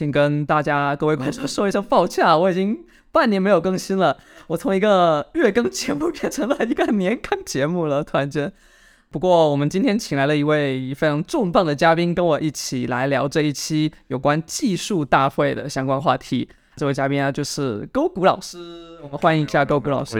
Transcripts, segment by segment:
先跟大家各位观众说一声抱歉啊，我已经半年没有更新了，我从一个月更节目变成了一个年更节目了，突然间。不过我们今天请来了一位非常重磅的嘉宾，跟我一起来聊这一期有关技术大会的相关话题。这位嘉宾啊，就是勾股老师，我们欢迎一下勾股老师。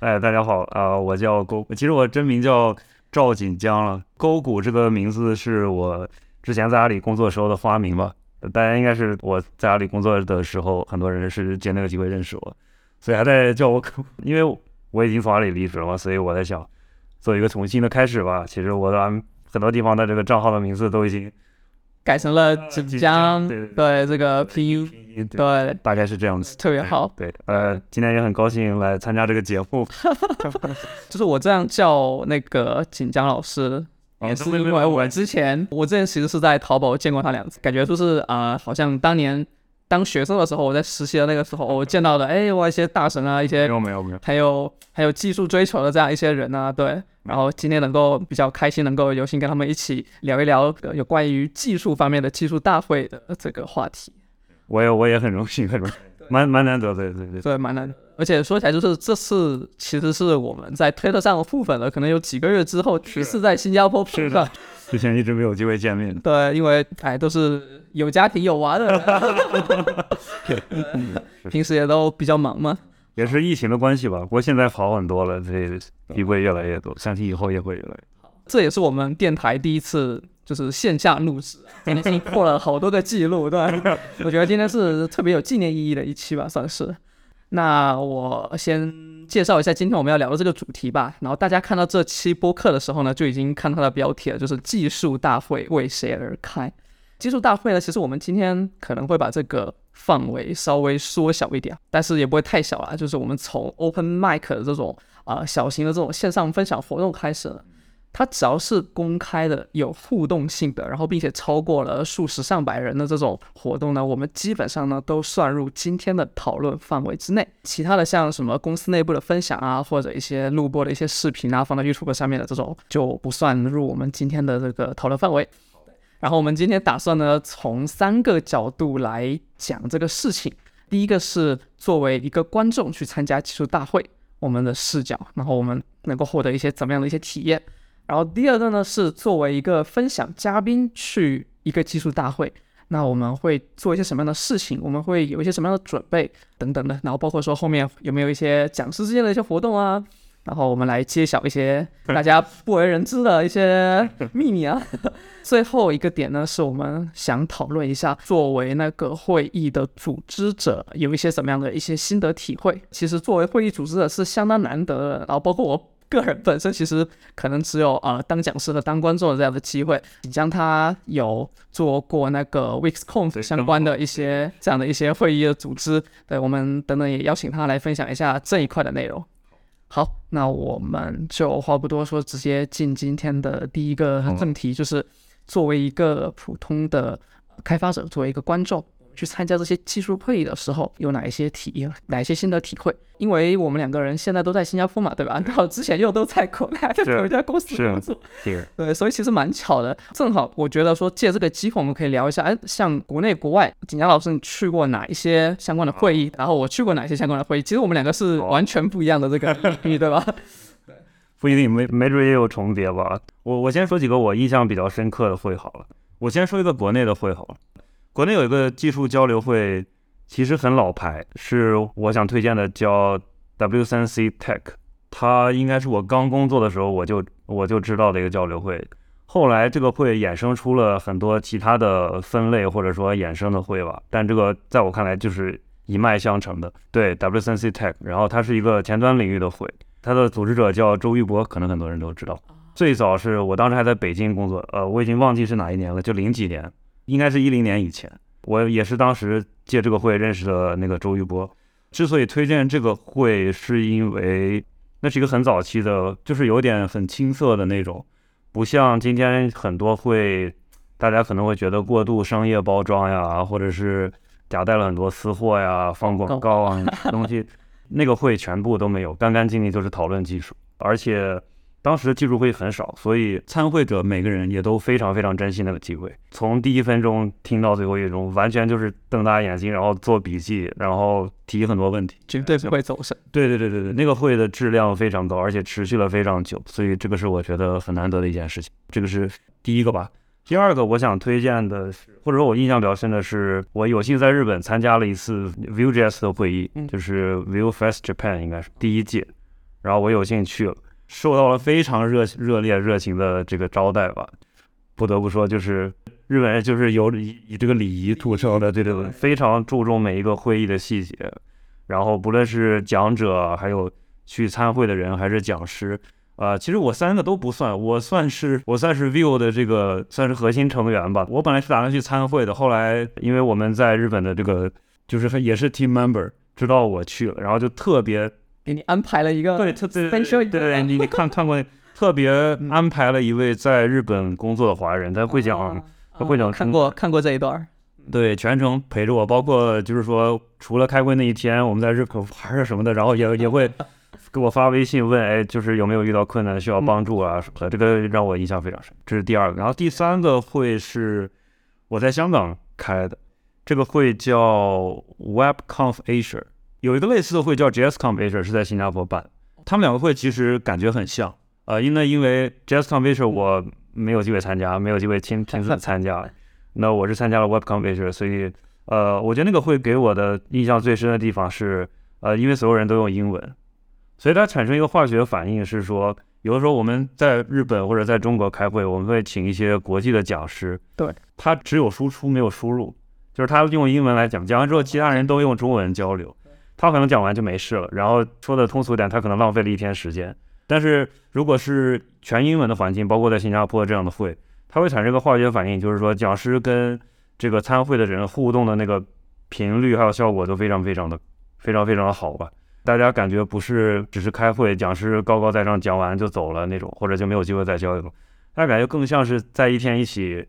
哎，大家好啊，我叫勾，其实我真名叫赵锦江了。勾股这个名字是我之前在阿里工作时候的花名吧。大家应该是我在阿里工作的时候，很多人是借那个机会认识我，所以还在叫我，因为我已经从阿里离职了嘛，所以我在想做一个重新的开始吧。其实我的很多地方的这个账号的名字都已经改成了锦江，对这个 PU，对，大概是这样子，特别好。对，呃，今天也很高兴来参加这个节目，就是我这样叫那个锦江老师。也是因为我之前，我之前其实是在淘宝见过他两次，感觉就是啊，好像当年当学生的时候，我在实习的那个时候，我见到的，哎，我一些大神啊，一些没有没有没有，还有还有技术追求的这样一些人啊，对，然后今天能够比较开心，能够有幸跟他们一起聊一聊有关于技术方面的技术大会的这个话题，我也我也很荣幸，很荣幸，蛮蛮难得，对对对，对，蛮难得。而且说起来，就是这次其实是我们在推特上互粉了，可能有几个月之后，其次在新加坡碰上。之前一直没有机会见面。对，因为哎，都是有家庭有娃的，平时也都比较忙嘛。也是疫情的关系吧，不过现在好很多了，这机会越来越多，相信以后也会越来越好。这也是我们电台第一次就是线下录制，今天破了好多个记录，对 我觉得今天是特别有纪念意义的一期吧，算是。那我先介绍一下今天我们要聊的这个主题吧。然后大家看到这期播客的时候呢，就已经看到它的标题了，就是技术大会为谁而开。技术大会呢，其实我们今天可能会把这个范围稍微缩小一点，但是也不会太小了。就是我们从 Open Mic 的这种啊小型的这种线上分享活动开始。它只要是公开的、有互动性的，然后并且超过了数十上百人的这种活动呢，我们基本上呢都算入今天的讨论范围之内。其他的像什么公司内部的分享啊，或者一些录播的一些视频啊，放到 YouTube 上面的这种就不算入我们今天的这个讨论范围。然后我们今天打算呢从三个角度来讲这个事情。第一个是作为一个观众去参加技术大会，我们的视角，然后我们能够获得一些怎么样的一些体验。然后第二个呢是作为一个分享嘉宾去一个技术大会，那我们会做一些什么样的事情？我们会有一些什么样的准备等等的。然后包括说后面有没有一些讲师之间的一些活动 啊？然后我们来揭晓一些大家不为人知的一些秘密啊。最后一个点呢是我们想讨论一下，作为那个会议的组织者有一些什么样的一些心得体会。其实作为会议组织者是相当难得的。然后包括我。个人本身其实可能只有呃当讲师和当观众的这样的机会。锦江他有做过那个 Wixconf 相关的一些这样的一些会议的组织，对我们等等也邀请他来分享一下这一块的内容。好，那我们就话不多说，直接进今天的第一个正题，就是作为一个普通的开发者，作为一个观众。去参加这些技术会议的时候，有哪一些体验，哪一些新的体会？因为我们两个人现在都在新加坡嘛，对吧？然后之前又都在国内，在同一家公司工作，对，所以其实蛮巧的。正好我觉得说借这个机会，我们可以聊一下，哎，像国内国外，景佳老师你去过哪一些相关的会议？然后我去过哪些相关的会议？其实我们两个是完全不一样的这个领域，对吧？对，不一定，没没准也有重叠吧。我我先说几个我印象比较深刻的会好了。我先说一个国内的会好了。国内有一个技术交流会，其实很老牌，是我想推荐的，叫 W3C Tech。它应该是我刚工作的时候我就我就知道的一个交流会。后来这个会衍生出了很多其他的分类或者说衍生的会吧，但这个在我看来就是一脉相承的。对 W3C Tech，然后它是一个前端领域的会，它的组织者叫周玉博，可能很多人都知道。最早是我当时还在北京工作，呃，我已经忘记是哪一年了，就零几年。应该是一零年以前，我也是当时借这个会认识的那个周玉波。之所以推荐这个会，是因为那是一个很早期的，就是有点很青涩的那种，不像今天很多会，大家可能会觉得过度商业包装呀，或者是夹带了很多私货呀、放广告啊东西。那个会全部都没有，干干净净就是讨论技术，而且当时的技术会很少，所以参会者每个人也都非常非常珍惜那个机会，从第一分钟听到最后一分钟，完全就是瞪大眼睛，然后做笔记，然后提很多问题，绝对不会走神。对对对对对，那个会的质量非常高，而且持续了非常久，所以这个是我觉得很难得的一件事情。这个是第一个吧。第二个我想推荐的是，或者说我印象比较深的是，我有幸在日本参加了一次 Vue.js 的会议，就是 Vue Fest Japan 应该是第一届，然后我有幸去了，受到了非常热热烈热情的这个招待吧。不得不说，就是日本人就是有以以这个礼仪著称的，对对对，非常注重每一个会议的细节，然后不论是讲者，还有去参会的人，还是讲师。啊，其实我三个都不算，我算是我算是 View 的这个算是核心成员吧。我本来是打算去参会的，后来因为我们在日本的这个就是也是 team member，知道我去了，然后就特别给你安排了一个对特别对对，你你看看过 特别安排了一位在日本工作的华人，他会讲他会讲看过看过这一段，对，全程陪着我，包括就是说除了开会那一天我们在日本玩儿什么的，然后也 也会。给我发微信问，哎，就是有没有遇到困难需要帮助啊什么的，这个让我印象非常深。这是第二个，然后第三个会是我在香港开的，这个会叫 WebConf Asia，有一个类似的会叫 JSConf Asia，是在新加坡办。他们两个会其实感觉很像，呃，因为因为 JSConf Asia 我没有机会参加，没有机会亲亲自 参加，那我是参加了 WebConf Asia，所以呃，我觉得那个会给我的印象最深的地方是，呃，因为所有人都用英文。所以它产生一个化学反应是说，有的时候我们在日本或者在中国开会，我们会请一些国际的讲师，对，他只有输出没有输入，就是他用英文来讲，讲完之后其他人都用中文交流，他可能讲完就没事了，然后说的通俗点，他可能浪费了一天时间。但是如果是全英文的环境，包括在新加坡这样的会，它会产生一个化学反应，就是说讲师跟这个参会的人互动的那个频率还有效果都非常非常的非常非常的好吧。大家感觉不是只是开会，讲师高高在上讲完就走了那种，或者就没有机会再交流。大家感觉更像是在一天一起，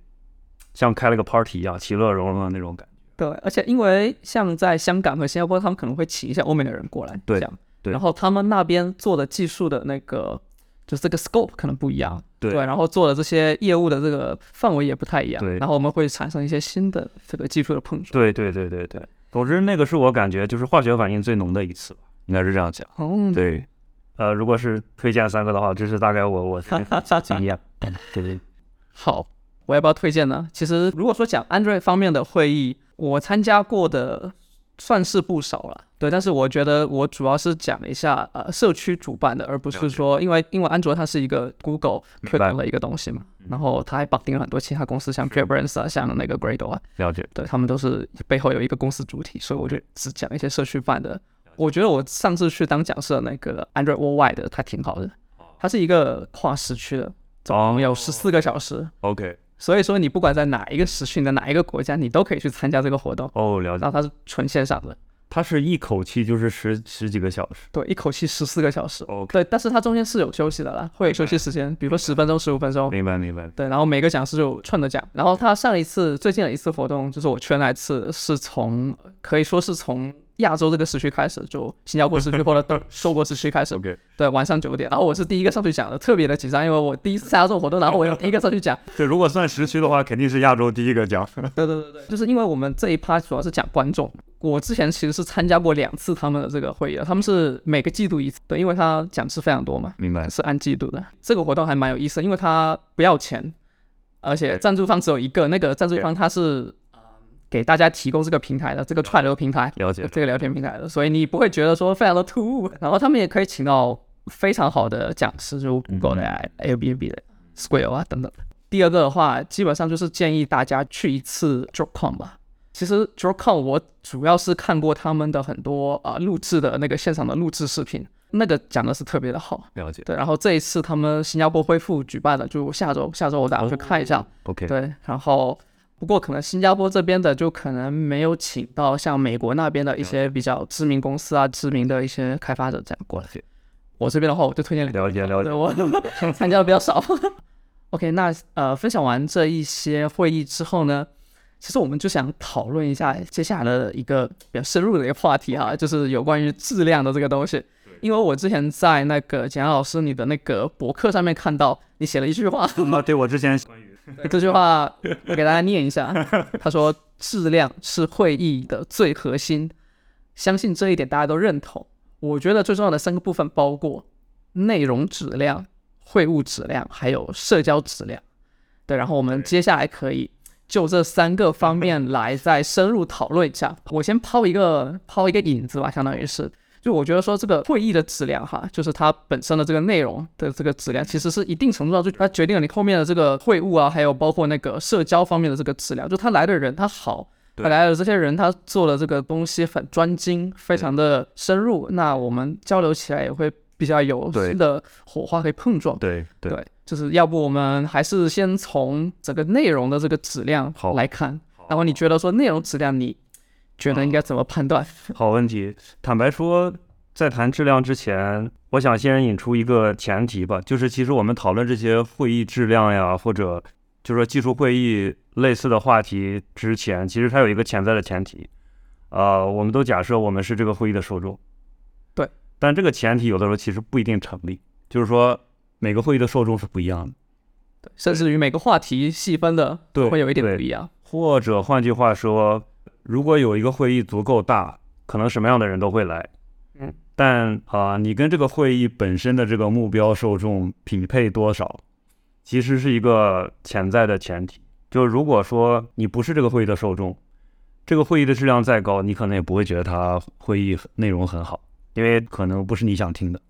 像开了个 party 一样，其乐融融的那种感。对，而且因为像在香港和新加坡，他们可能会请一些欧美的人过来讲，对，然后他们那边做的技术的那个，就是这个 scope 可能不一样，对，然后做的这些业务的这个范围也不太一样，对，然后我们会产生一些新的这个技术的碰撞。对对对对对，总之那个是我感觉就是化学反应最浓的一次吧。应该是这样讲，嗯对，呃，如果是推荐三个的话，这是大概我我经验，对对。好，我要不要推荐呢？其实如果说讲 Android 方面的会议，我参加过的算是不少了，对，但是我觉得我主要是讲一下呃社区主办的，而不是说因为因为安卓它是一个 Google 推广的一个东西嘛，然后它还绑定了很多其他公司，像 c a b r a n s 啊，像那个 Gradle 啊，了解，对他们都是背后有一个公司主体，所以我就只讲一些社区办的。我觉得我上次去当讲师的那个 Android Worldwide 它挺好的，它是一个跨时区的，总共有十四个小时。OK，所以说你不管在哪一个时区的哪一个国家，你都可以去参加这个活动。哦，了解。然后它是纯线上的，它是一口气就是十十几个小时。对，一口气十四个小时。OK，对，但是它中间是有休息的啦，会有休息时间，比如说十分钟、十五分钟。明白，明白。对，然后每个讲师就串着讲。然后他上一次最近的一次活动，就是我去的那一次，是从可以说是从。亚洲这个时区开始，就新加坡时区或者中国 时区开始，对，晚上九点，然后我是第一个上去讲的，特别的紧张，因为我第一次参加这种活动，然后我第一个上去讲。对，如果算时区的话，肯定是亚洲第一个讲。对对对对，就是因为我们这一趴主要是讲观众，我之前其实是参加过两次他们的这个会议的，他们是每个季度一次，对，因为他讲师非常多嘛，明白，是按季度的。这个活动还蛮有意思，因为他不要钱，而且赞助方只有一个，那个赞助方他是。给大家提供这个平台的这个串流平台，了解这个聊天平台的，所以你不会觉得说非常的突兀。然后他们也可以请到非常好的讲师，如 Google 的、Airbnb 的、Square 啊等等。第二个的话，基本上就是建议大家去一次 DropCon 吧。其实 DropCon 我主要是看过他们的很多啊录制的那个现场的录制视频，那个讲的是特别的好。了解。对，然后这一次他们新加坡恢复举办的，就下周下周我打算去看一下。OK。对，然后。不过可能新加坡这边的就可能没有请到像美国那边的一些比较知名公司啊、知名的一些开发者这样过来。我这边的话，我就推荐了解了解。我 参加的比较少。OK，那呃，分享完这一些会议之后呢，其实我们就想讨论一下接下来的一个比较深入的一个话题哈，就是有关于质量的这个东西。因为我之前在那个简老师你的那个博客上面看到你写了一句话，啊，对我之前 这句话我给大家念一下。他说：“质量是会议的最核心，相信这一点大家都认同。我觉得最重要的三个部分包括内容质量、会务质量，还有社交质量。对，然后我们接下来可以就这三个方面来再深入讨论一下。我先抛一个抛一个引子吧，相当于是。”就我觉得说这个会议的质量哈，就是它本身的这个内容的这个质量，其实是一定程度上就它决定了你后面的这个会务啊，还有包括那个社交方面的这个质量。就他来的人他好，他来的这些人他做的这个东西很专精，非常的深入，那我们交流起来也会比较有新的火花可以碰撞。对对，就是要不我们还是先从整个内容的这个质量来看，然后你觉得说内容质量你。觉得应该怎么判断？好问题。坦白说，在谈质量之前，我想先引出一个前提吧，就是其实我们讨论这些会议质量呀，或者就是说技术会议类似的话题之前，其实它有一个潜在的前提，呃，我们都假设我们是这个会议的受众。对。但这个前提有的时候其实不一定成立，就是说每个会议的受众是不一样的。对。甚至于每个话题细分的会有一点不一样。或者换句话说。如果有一个会议足够大，可能什么样的人都会来。嗯，但啊，你跟这个会议本身的这个目标受众匹配多少，其实是一个潜在的前提。就如果说你不是这个会议的受众，这个会议的质量再高，你可能也不会觉得它会议内容很好，因为可能不是你想听的。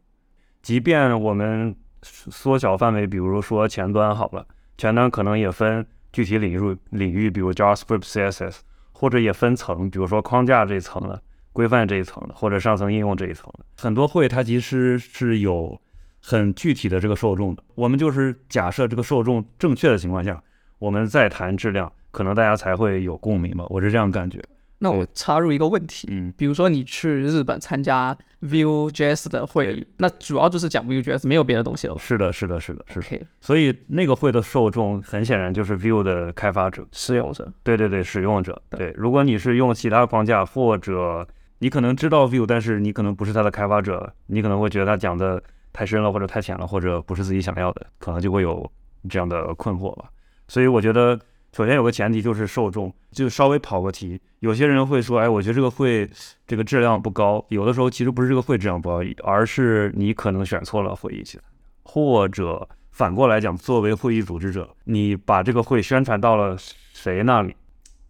即便我们缩小范围，比如说前端好了，前端可能也分具体领域领域，比如 JavaScript、CSS。或者也分层，比如说框架这一层的、规范这一层的，或者上层应用这一层的。很多会它其实是有很具体的这个受众的。我们就是假设这个受众正确的情况下，我们再谈质量，可能大家才会有共鸣吧。我是这样感觉。那我插入一个问题，嗯，比如说你去日本参加 Vue.js 的会，那主要就是讲 Vue.js，没有别的东西了。是的，是的，是的，是。的。所以那个会的受众很显然就是 Vue 的开发者、使用者。对对对，使用者。对，如果你是用其他框架，或者你可能知道 Vue，但是你可能不是它的开发者，你可能会觉得他讲的太深了，或者太浅了，或者不是自己想要的，可能就会有这样的困惑吧。所以我觉得。首先有个前提就是受众，就稍微跑个题。有些人会说，哎，我觉得这个会这个质量不高。有的时候其实不是这个会质量不高，而是你可能选错了会议去或者反过来讲，作为会议组织者，你把这个会宣传到了谁那里？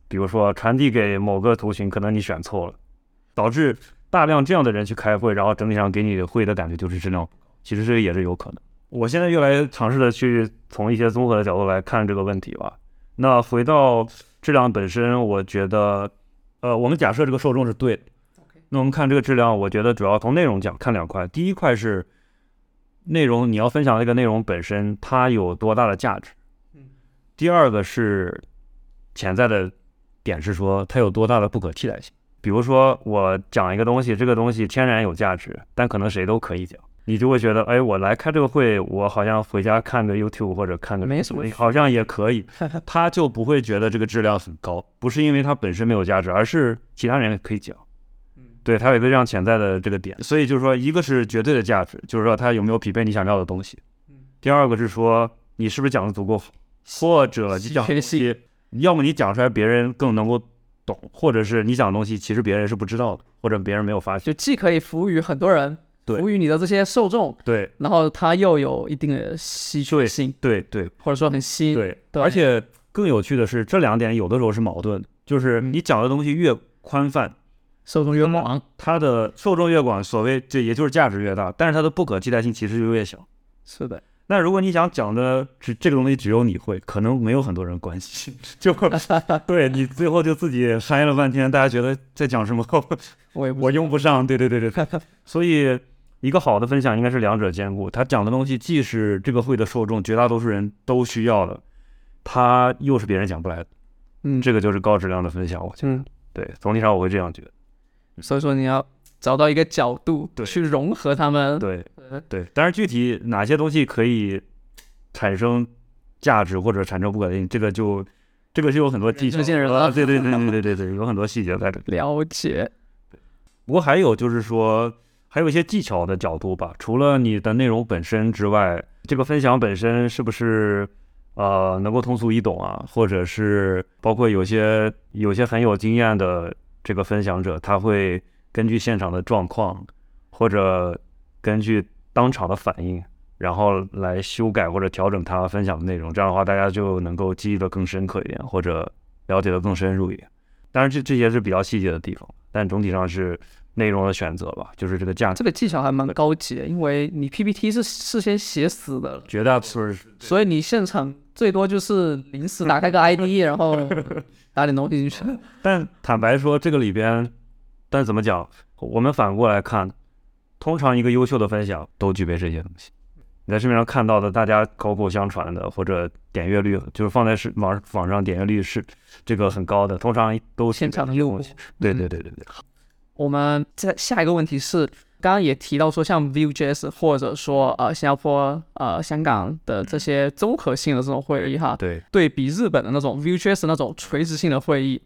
比如说传递给某个图形，可能你选错了，导致大量这样的人去开会，然后整体上给你会的感觉就是质量不高。其实这个也是有可能。我现在越来越尝试的去从一些综合的角度来看这个问题吧。那回到质量本身，我觉得，呃，我们假设这个受众是对的。那我们看这个质量，我觉得主要从内容讲，看两块。第一块是内容，你要分享这个内容本身，它有多大的价值。嗯第二个是潜在的点是说，它有多大的不可替代性。比如说，我讲一个东西，这个东西天然有价值，但可能谁都可以讲。你就会觉得，哎，我来开这个会，我好像回家看个 YouTube 或者看个没什么，好像也可以。他就不会觉得这个质量很高，不是因为它本身没有价值，而是其他人也可以讲。嗯，对，它有一个这样潜在的这个点。所以就是说，一个是绝对的价值，就是说它有没有匹配你想要的东西。第二个是说你是不是讲的足够好，或者你讲东西，要么你讲出来别人更能够懂，或者是你讲的东西其实别人是不知道的，或者别人没有发现。就既可以服务于很多人。服务于你的这些受众，对，然后它又有一定的稀缺性，对对，或者说很稀，对，而且更有趣的是，这两点有的时候是矛盾的，就是你讲的东西越宽泛，受众越广，它的受众越广，所谓这也就是价值越大，但是它的不可替代性其实就越小。是的。那如果你想讲的只这个东西只有你会，可能没有很多人关心，就 对你最后就自己嗨了半天，大家觉得在讲什么，我我用不上，对对对对，所以。一个好的分享应该是两者兼顾，他讲的东西既是这个会的受众绝大多数人都需要的，他又是别人讲不来的，嗯，这个就是高质量的分享，我觉得，对，总体上我会这样觉得。所以说你要找到一个角度去融合他们，对对，但是具体哪些东西可以产生价值或者产生不可定，这个就这个就有很多技巧，人啊，对对对对对对对，有很多细节在里。了解。不过还有就是说。还有一些技巧的角度吧。除了你的内容本身之外，这个分享本身是不是呃能够通俗易懂啊？或者是包括有些有些很有经验的这个分享者，他会根据现场的状况，或者根据当场的反应，然后来修改或者调整他分享的内容。这样的话，大家就能够记忆的更深刻一点，或者了解的更深入一点。当然，这这些是比较细节的地方，但总体上是内容的选择吧，就是这个价值。这个技巧还蛮高级的，因为你 PPT 是事先写死的，绝大多数，所以你现场最多就是临时 打开个 ID，然后 打点东西进去。但坦白说，这个里边，但怎么讲？我们反过来看，通常一个优秀的分享都具备这些东西。你在市面上看到的，大家口口相传的，或者点阅率就是放在是网网上点阅率是这个很高的，通常都现场的用户。对对对对对。我们在下一个问题是，刚刚也提到说，像 Vue.js 或者说呃新加坡、呃香港的这些综合性的这种会议哈，对，对比日本的那种 Vue.js 那种垂直性的会议，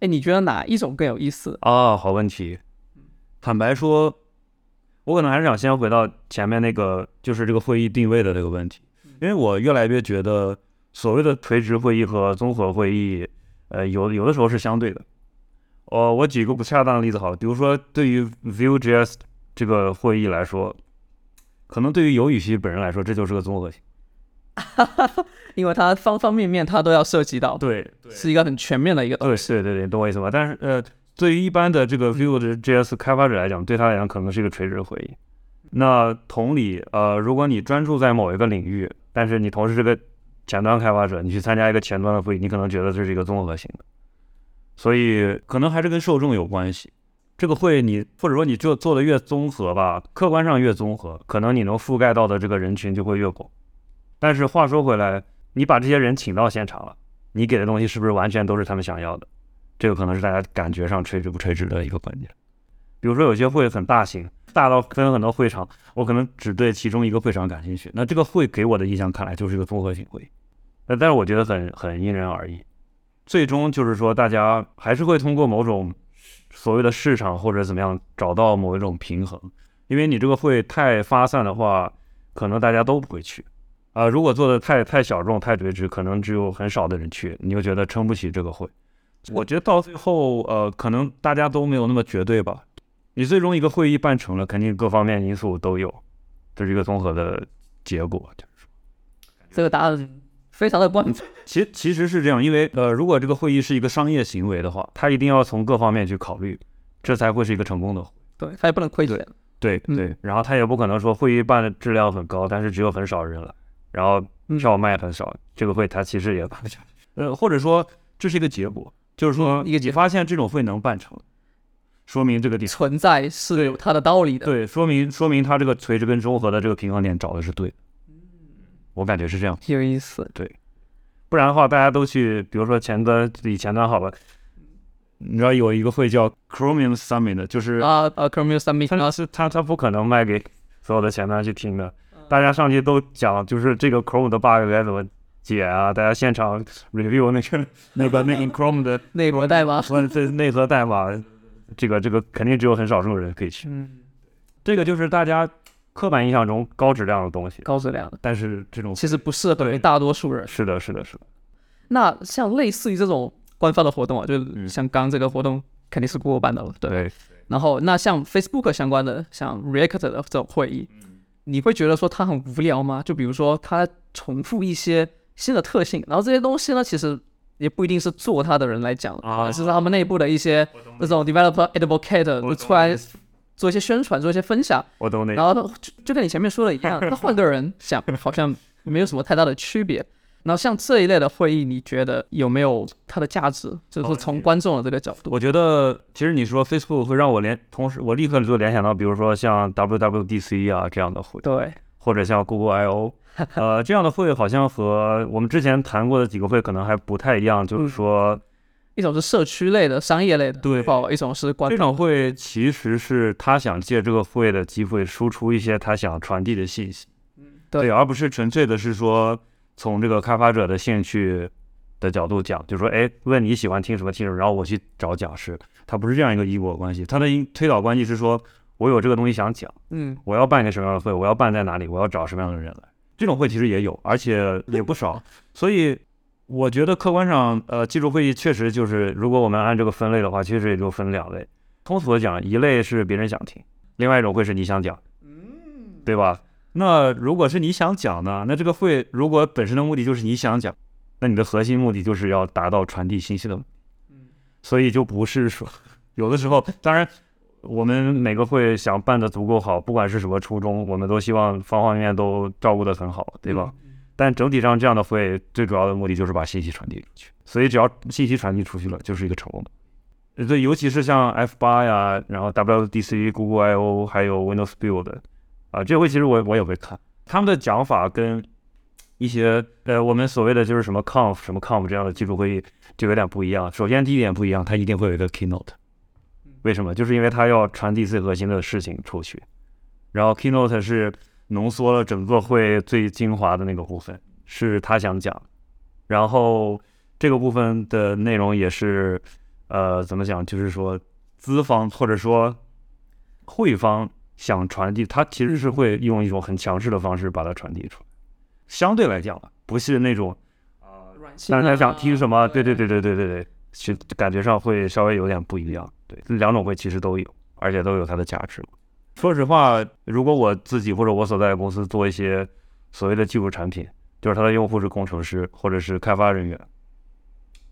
哎，你觉得哪一种更有意思？啊，好问题。坦白说。我可能还是想先回到前面那个，就是这个会议定位的这个问题，因为我越来越觉得所谓的垂直会议和综合会议，呃，有有的时候是相对的。哦，我举个不恰当的例子好了，比如说对于 Vue.js 这个会议来说，可能对于尤雨溪本人来说，这就是个综合性，因为它方方面面它都要涉及到，对，是一个很全面的一个，对，对对对，懂我意思吗？但是呃。对于一般的这个 Vue.js 开发者来讲，对他来讲可能是一个垂直会议。那同理，呃，如果你专注在某一个领域，但是你同时是个前端开发者，你去参加一个前端的会议，你可能觉得这是一个综合性的。所以可能还是跟受众有关系。这个会你或者说你做做的越综合吧，客观上越综合，可能你能覆盖到的这个人群就会越广。但是话说回来，你把这些人请到现场了，你给的东西是不是完全都是他们想要的？这个可能是大家感觉上垂直不垂直的一个关键。比如说有些会很大型，大到分很多会场，我可能只对其中一个会场感兴趣，那这个会给我的印象看来就是一个综合性会。那但是我觉得很很因人而异，最终就是说大家还是会通过某种所谓的市场或者怎么样找到某一种平衡。因为你这个会太发散的话，可能大家都不会去啊。如果做的太太小众、太垂直，可能只有很少的人去，你就觉得撑不起这个会。我觉得到最后，呃，可能大家都没有那么绝对吧。你最终一个会议办成了，肯定各方面因素都有，这是一个综合的结果。就是说，这个答案非常的关键。其其实是这样，因为呃，如果这个会议是一个商业行为的话，他一定要从各方面去考虑，这才会是一个成功的。对他也不能亏钱。对对，然后他也不可能说会议办的质量很高，但是只有很少人来，然后票卖很少，这个会他其实也办不下去。呃，或者说这是一个结果。就是说，你发现这种会能办成，说明这个地存在是有它的道理的。对，说明说明它这个垂直跟综合的这个平衡点找的是对的。嗯，我感觉是这样。有意思。对，不然的话，大家都去，比如说前端以前端好了，你知道有一个会叫 Chromium Summit，就是啊啊 Chromium Summit，他是他他不可能卖给所有的前端去听的，大家上去都讲，就是这个 Chrome 的 bug 该怎么。解啊！大家现场 review 那个 那个那个 Chrome 的 内核代码，这内核代码，这个这个肯定只有很少数人可以去。嗯，这个就是大家刻板印象中高质量的东西，高质量的。但是这种其实不适合于大多数人。是的，是的，是的。那像类似于这种官方的活动啊，就是像刚这个活动肯定是过办的了，对。然后那像 Facebook 相关的，像 React 的这种会议，你会觉得说它很无聊吗？就比如说它重复一些。新的特性，然后这些东西呢，其实也不一定是做它的人来讲啊，是他们内部的一些那种 developer advocate 就出来做一些宣传，做一些分享。我懂那。然后就就跟你前面说的一样，他换个人想，好像没有什么太大的区别。然后像这一类的会议，你觉得有没有它的价值？就是从观众的这个角度，我觉得其实你说 Facebook 会让我联，同时我立刻就联想到，比如说像 WWDC 啊这样的会，对，或者像 Google I/O。呃，这样的会好像和我们之前谈过的几个会可能还不太一样，就是说，一种是社区类的、商业类的，对，一种是这场会其实是他想借这个会的机会输出一些他想传递的信息，嗯，对，而不是纯粹的是说从这个开发者的兴趣的角度讲，就是说，哎，问你喜欢听什么听什么，然后我去找讲师，他不是这样一个因果关系，他的因推导关系是说。我有这个东西想讲，嗯我要办一个什么样的会，我要办在哪里，我要找什么样的人来。这种会其实也有，而且也不少。所以我觉得客观上，呃，技术会议确实就是，如果我们按这个分类的话，其实也就分两类。通俗的讲，一类是别人想听，另外一种会是你想讲，对吧？那如果是你想讲呢，那这个会如果本身的目的就是你想讲，那你的核心目的就是要达到传递信息的目的。所以就不是说，有的时候，当然我们每个会想办的足够好，不管是什么初衷，我们都希望方方面面都照顾得很好，对吧？但整体上这样的会最主要的目的就是把信息传递出去，所以只要信息传递出去了，就是一个成功的。对，尤其是像 F 八呀，然后 WDC、Google I/O 还有 Windows Build 啊，这回其实我我也会看他们的讲法跟一些呃我们所谓的就是什么 Conf 什么 Conf 这样的技术会议就有点不一样。首先第一点不一样，它一定会有一个 Keynote，为什么？就是因为它要传递最核心的事情出去，然后 Keynote 是浓缩了整个会最精华的那个部分，是他想讲，然后这个部分的内容也是呃怎么讲？就是说资方或者说会方想传递，他其实是会用一种很强势的方式把它传递出来。相对来讲啊，不是那种软性但是他想啊听什么？对对对对对对对，是感觉上会稍微有点不一样。对，这两种会其实都有，而且都有它的价值。说实话，如果我自己或者我所在的公司做一些所谓的技术产品，就是它的用户是工程师或者是开发人员，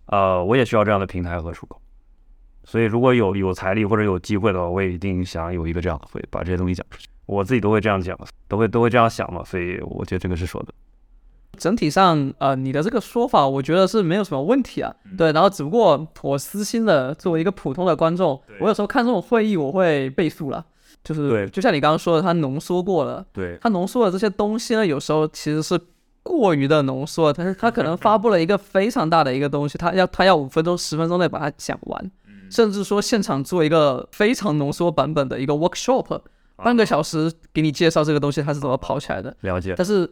呃，我也需要这样的平台和出口。所以如果有有财力或者有机会的话，我也一定想有一个这样的会，把这些东西讲出去。我自己都会这样讲，都会都会这样想嘛，所以我觉得这个是说的。整体上，呃，你的这个说法，我觉得是没有什么问题啊。对，然后只不过我私心的作为一个普通的观众，我有时候看这种会议，我会倍速了。就是对就像你刚刚说的，它浓缩过了，对它浓缩的这些东西呢，有时候其实是过于的浓缩，但是它可能发布了一个非常大的一个东西，它要它要五分钟、十分钟内把它讲完，甚至说现场做一个非常浓缩版本的一个 workshop，半个小时给你介绍这个东西它是怎么跑起来的。了解，但是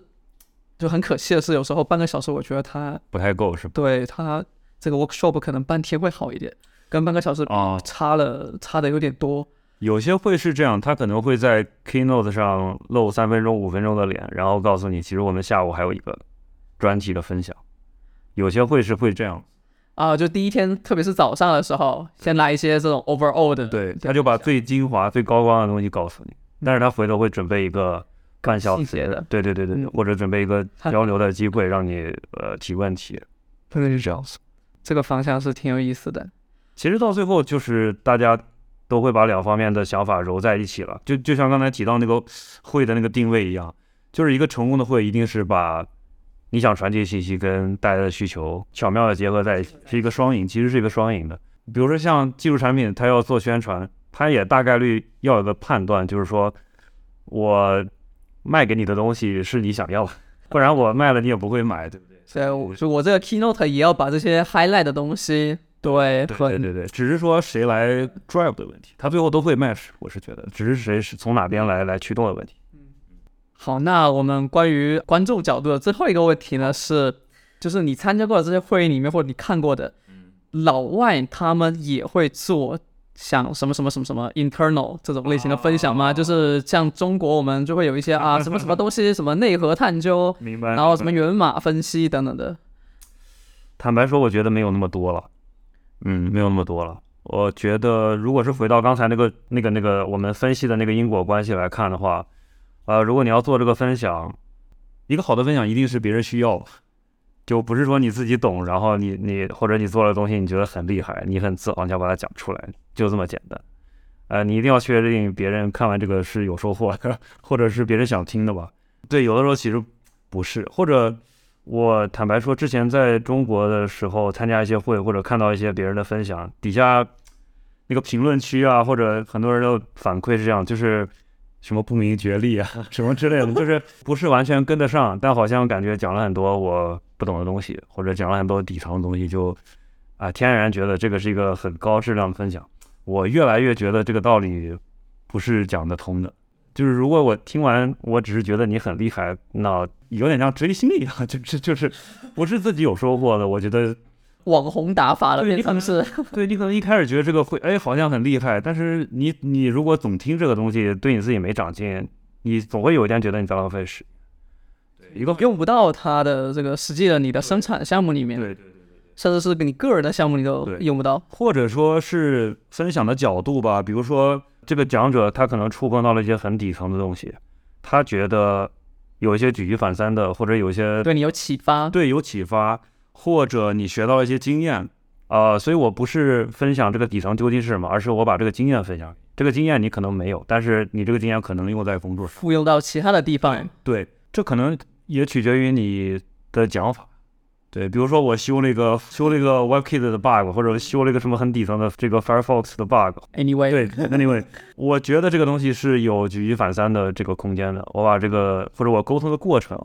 就很可惜的是，有时候半个小时，我觉得它不太够是吧？对它这个 workshop 可能半天会好一点，跟半个小时差了差的有点多。有些会是这样，他可能会在 keynote 上露三分钟、五分钟的脸，然后告诉你，其实我们下午还有一个专题的分享。有些会是会这样，啊，就第一天，特别是早上的时候，先来一些这种 overall 的，对，他就把最精华、最高光的东西告诉你，但是他回头会准备一个半小时的，对对对对，嗯或者准备一个交流的机会，让你呃提问题。真的是这样子。这个方向是挺有意思的。其实到最后就是大家都会把两方面的想法揉在一起了，就就像刚才提到那个会的那个定位一样，就是一个成功的会一定是把你想传递信息跟大家的需求巧妙的结合在一起，是一个双赢，其实是一个双赢的。比如说像技术产品，它要做宣传，它也大概率要有个判断，就是说我卖给你的东西是你想要的，不然我卖了你也不会买，对不对？所以我，就我这个 keynote 也要把这些 highlight 的东西，对，对对对对，只是说谁来 drive 的问题，他最后都会 match，我是觉得，只是谁是从哪边来来驱动的问题。好。那我们关于观众角度的最后一个问题呢是，就是你参加过的这些会议里面，或者你看过的，老外他们也会做像什么什么什么什么 internal 这种类型的分享吗？就是像中国我们就会有一些啊什么什么东西，什么内核探究，明白。然后什么源码分析等等的。坦白说，我觉得没有那么多了，嗯，没有那么多了。我觉得，如果是回到刚才那个、那个、那个我们分析的那个因果关系来看的话，呃，如果你要做这个分享，一个好的分享一定是别人需要，就不是说你自己懂，然后你你或者你做的东西你觉得很厉害，你很自豪，你要把它讲出来，就这么简单。呃，你一定要确定别人看完这个是有收获的，或者是别人想听的吧？对，有的时候其实不是，或者我坦白说，之前在中国的时候参加一些会，或者看到一些别人的分享，底下那个评论区啊，或者很多人的反馈是这样，就是什么不明觉厉啊，什么之类的，就是不是完全跟得上，但好像感觉讲了很多我不懂的东西，或者讲了很多底层的东西，就啊天然觉得这个是一个很高质量的分享。我越来越觉得这个道理不是讲得通的。就是如果我听完，我只是觉得你很厉害，那有点像追星一样，就是就是不是自己有收获的。我觉得网红打法了，对变成是对你可能一开始觉得这个会，哎，好像很厉害，但是你你如果总听这个东西，对你自己没长进，你总会有一天觉得你在浪费时。对，一个用不到它的这个实际的你的生产项目里面，对对对，甚至是你个人的项目你都用不到。或者说是分享的角度吧，比如说这个讲者他可能触碰到了一些很底层的东西，他觉得有一些举一反三的，或者有一些对你有启发，对有启发，或者你学到了一些经验，呃，所以我不是分享这个底层究竟是什么，而是我把这个经验分享。这个经验你可能没有，但是你这个经验可能用在工作上。复用到其他的地方。对，这可能也取决于你的讲法。对，比如说我修了一个修了一个 WebKit 的 bug，或者修了一个什么很底层的这个 Firefox 的 bug。Anyway，对，Anyway，我觉得这个东西是有举一反三的这个空间的。我把这个或者我沟通的过程，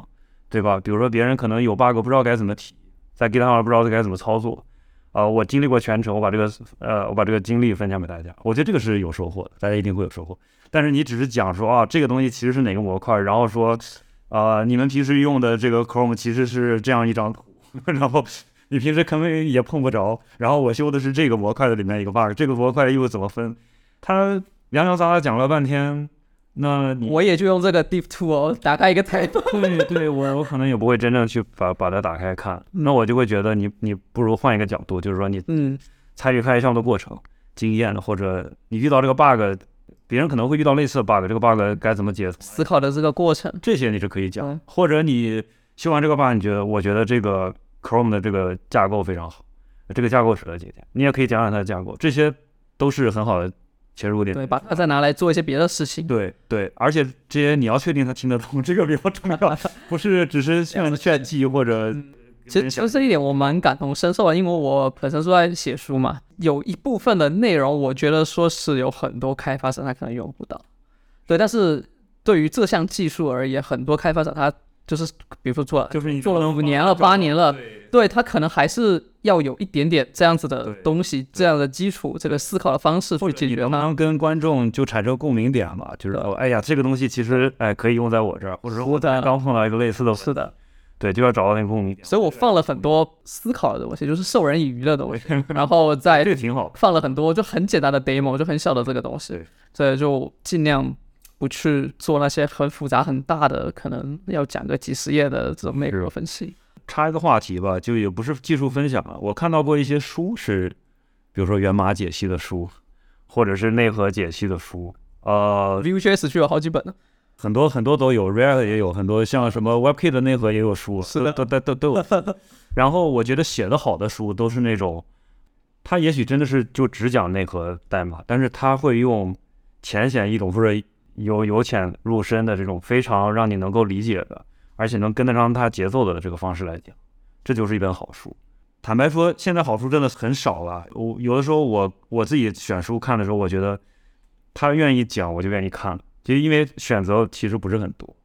对吧？比如说别人可能有 bug 不知道该怎么提，在 GitHub 上不知道该怎么操作，啊、我经历过全程，我把这个呃我把这个经历分享给大家，我觉得这个是有收获的，大家一定会有收获。但是你只是讲说啊，这个东西其实是哪个模块，然后说，啊，你们平时用的这个 Chrome 其实是这样一张图，然后你平时可能也碰不着，然后我修的是这个模块的里面一个 bug，这个模块又怎么分？他洋洋洒洒讲了半天，那我也就用这个 deep Tool 打开一个 tab，对对，我我可能也不会真正去把把它打开看，那我就会觉得你你不如换一个角度，就是说你嗯，参与开发项目的过程、经验，或者你遇到这个 bug，别人可能会遇到类似的 bug，这个 bug 该怎么解？思考的这个过程。这些你是可以讲嗯，或者你修完这个 bug，你觉得我觉得这个 Chrome 的这个架构非常好，这个架构值得借鉴，你也可以讲讲它的架构，这些都是很好的切入点。对，把它再拿来做一些别的事情。对对，而且这些你要确定他听得懂，这个比较重要，不是只是像炫技或者嗯其实其实这一点我蛮感同身受的，因为我本身是在写书嘛，有一部分的内容，我觉得说是有很多开发者他可能用不到，对，但是对于这项技术而言，很多开发者他就是比如说做就是你做了五年了、八年了，对对他可能还是要有一点点这样子的东西，这样的基础，这个思考的方式去解决它。能跟观众就产生共鸣点嘛？就是哦，哎呀，这个东西其实哎可以用在我这儿，或者说我是的刚碰到一个类似的，是的，对，就要找到那个共鸣点。所以我放了很多思考的东西，就是授人以渔的东西，然后 再这个挺好，放了很多就很简单的 demo，就很小的这个东西对，所以就尽量不去做那些很复杂很大的，可能要讲个几十页的这种内容分析。插一个话题吧，就也不是技术分享了。我看到过一些书是，比如说源码解析的书，或者是内核解析的书，呃，Vue.js 就有好几本呢，很多很多都有，React 也有很多，像什么 WebKit 的内核也有书，是的都都都都有。然后我觉得写的好的书都是那种，他也许真的是就只讲内核代码，但是他会用浅显易懂或者由由浅入深的这种非常让你能够理解的，而且能跟得上他节奏的这个方式来讲，这就是一本好书。坦白说，现在好书真的很少了。我有的时候我我自己选书看的时候，我觉得他愿意讲，我就愿意看了。就因为选择其实不是很多，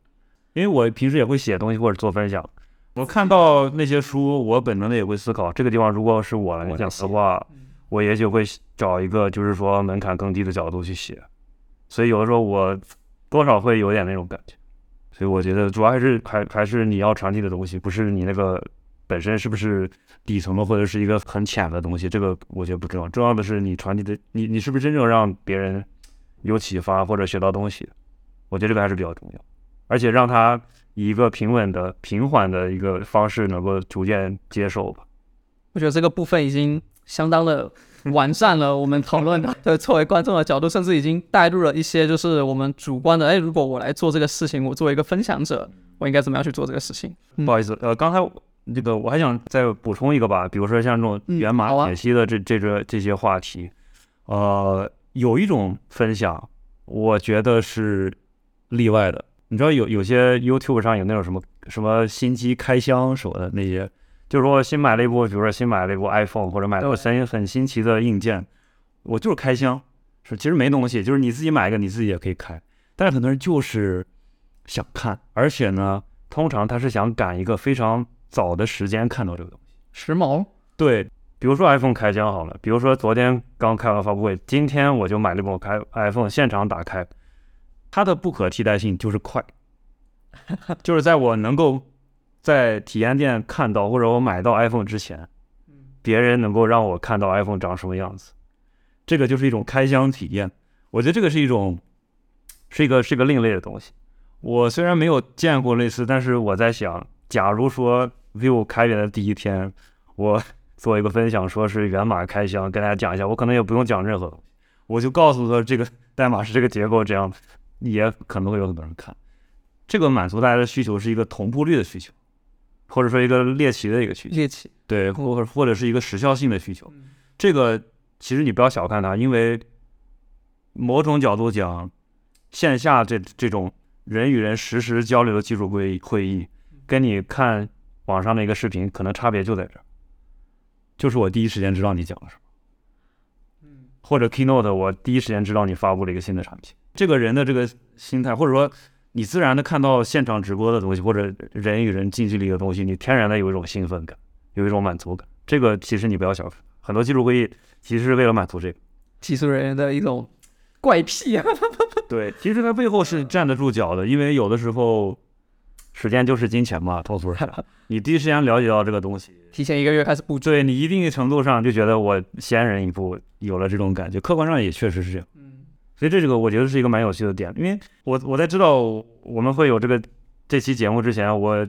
因为我平时也会写东西或者做分享，我看到那些书，我本能的也会思考，这个地方如果是我来讲的话，我也许会找一个就是说门槛更低的角度去写，所以有的时候我多少会有点那种感觉。所以我觉得主要还是还还是你要传递的东西，不是你那个本身是不是底层的或者是一个很浅的东西，这个我觉得不重要，重要的是你传递的你你是不是真正让别人有启发或者学到东西，我觉得这个还是比较重要，而且让他以一个平稳的、平缓的一个方式能够逐渐接受吧。我觉得这个部分已经相当的完善了。我们讨论的，对，作为观众的角度，甚至已经带入了一些就是我们主观的，哎，如果我来做这个事情，我作为一个分享者，我应该怎么样去做这个事情？嗯不好意思，呃，刚才这个我还想再补充一个吧，比如说像这种嗯源码解析的这、这个这些话题，呃，有一种分享，我觉得是例外的。你知道有有些 YouTube 上有那种什么什么新机开箱什么的那些，就是说新买了一部，比如说新买了一部 iPhone 或者买了很很新奇的硬件，我就是开箱，是其实没东西，就是你自己买一个你自己也可以开，但是很多人就是想看，而且呢，通常他是想赶一个非常早的时间看到这个东西。时髦，对，比如说 iPhone 开箱好了，比如说昨天刚开完发布会，今天我就买了一部开 iPhone 现场打开，它的不可替代性就是快，就是在我能够在体验店看到或者我买到 iPhone 之前，别人能够让我看到 iPhone 长什么样子，这个就是一种开箱体验。我觉得这个是一种，是一个是一个另类的东西。我虽然没有见过类似，但是我在想，假如说 vivo 开源的第一天，我做一个分享，说是源码开箱，跟大家讲一下，我可能也不用讲任何东西，我就告诉他这个代码是这个结构，这样也可能会有很多人看。这个满足大家的需求是一个同步率的需求，或者说一个猎奇的一个需求，猎奇，对，或或或者是一个时效性的需求。嗯。这个其实你不要小看它，因为某种角度讲，线下这这种人与人实时交流的技术会议会议，跟你看网上的一个视频，可能差别就在这儿，就是我第一时间知道你讲了什么，嗯。或者 Keynote 我第一时间知道你发布了一个新的产品，这个人的这个心态，或者说你自然的看到现场直播的东西，或者人与人近距离的东西，你天然的有一种兴奋感，有一种满足感。这个其实你不要小看，很多技术会议其实是为了满足这个。技术人员的一种怪癖啊。对，其实它背后是站得住脚的，因为有的时候时间就是金钱嘛，托福尔。你第一时间了解到这个东西，提前一个月开始布置。对你一定程度上就觉得我先人一步，有了这种感觉。客观上也确实是这样，嗯所以这个我觉得是一个蛮有趣的点，因为我我在知道我们会有这个这期节目之前，我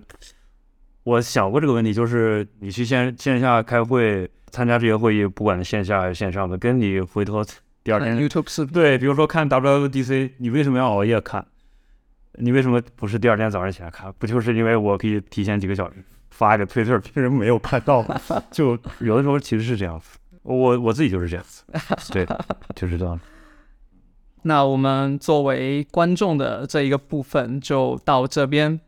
我想过这个问题，就是你去线线下开会参加这些会议，不管是线下还是线上的，跟你回头第二天 YouTube 视频，对，比如说看 WWDC，你为什么要熬夜看？你为什么不是第二天早上起来看？不就是因为我可以提前几个小时发一个推特，别人没有看到？就有的时候其实是这样子，我我自己就是这样子，对，就是这样。那我们作为观众的这一个部分就到这边，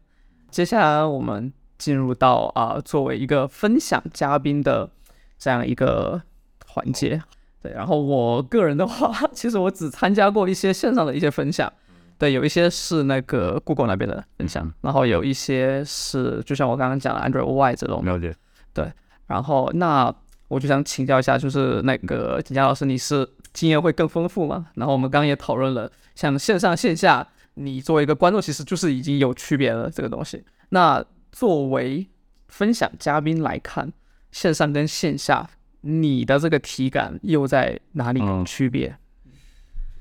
接下来我们进入到啊、作为一个分享嘉宾的这样一个环节。对，然后我个人的话，其实我只参加过一些线上的一些分享，对，有一些是那个 Google 那边的分享。嗯，然后有一些是就像我刚刚讲的 Android Y 这种。了解，对然后那我就想请教一下，就是那个景佳老师，你是经验会更丰富嘛？然后我们刚刚也讨论了，像线上线下，你作为一个观众，其实就是已经有区别了这个东西。那作为分享嘉宾来看，线上跟线下，你的这个体感又在哪里区别？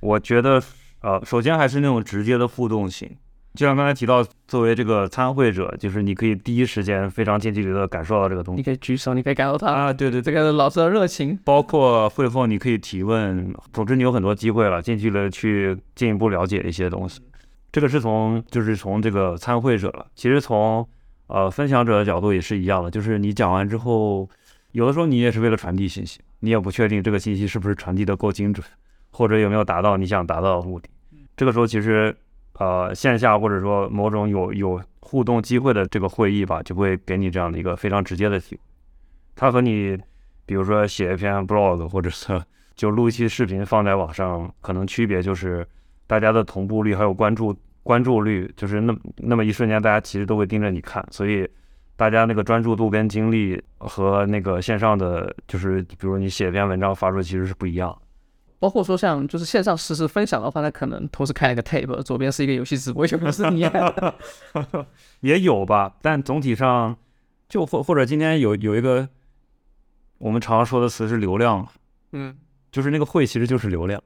我觉得呃，首先还是那种直接的互动性，就像刚才提到，作为这个参会者，就是你可以第一时间非常近距离的感受到这个东西你可以举手，你可以感受它啊，对对对。这个老师的热情。包括会后你可以提问，总之你有很多机会了，近距离地去进一步了解一些东西。这个是从就是从这个参会者了，其实从呃分享者的角度也是一样的，就是你讲完之后，有的时候你也是为了传递信息，你也不确定这个信息是不是传递的够精准，或者有没有达到你想达到的目的。这个时候其实呃线下或者说某种有有互动机会的这个会议吧，就会给你这样的一个非常直接的体会。它和你比如说写一篇 blog，或者是就录一期视频放在网上，可能区别就是大家的同步率还有关注关注率，就是那那么一瞬间，大家其实都会盯着你看，所以大家那个专注度跟精力和那个线上的，就是比如你写一篇文章发出其实是不一样。包括说像就是线上实时分享的话，那可能同时开了个 tab，左边是一个游戏直播，右边是你。也有吧，但总体上就或或者今天有有一个我们常说的词是流量，嗯，就是那个会其实就是流量，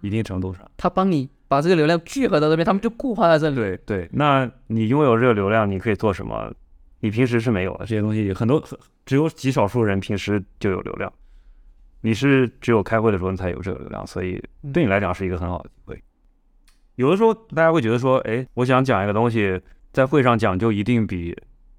一定程度上。他帮你把这个流量聚合到这边，他们就固化在这里。对对，那你拥有这个流量，你可以做什么？你平时是没有的，这些东西很多只有极少数人平时就有流量，你是只有开会的时候你才有这个流量，所以对你来讲是一个很好的机会。有的时候大家会觉得说，哎，我想讲一个东西，在会上讲就一定比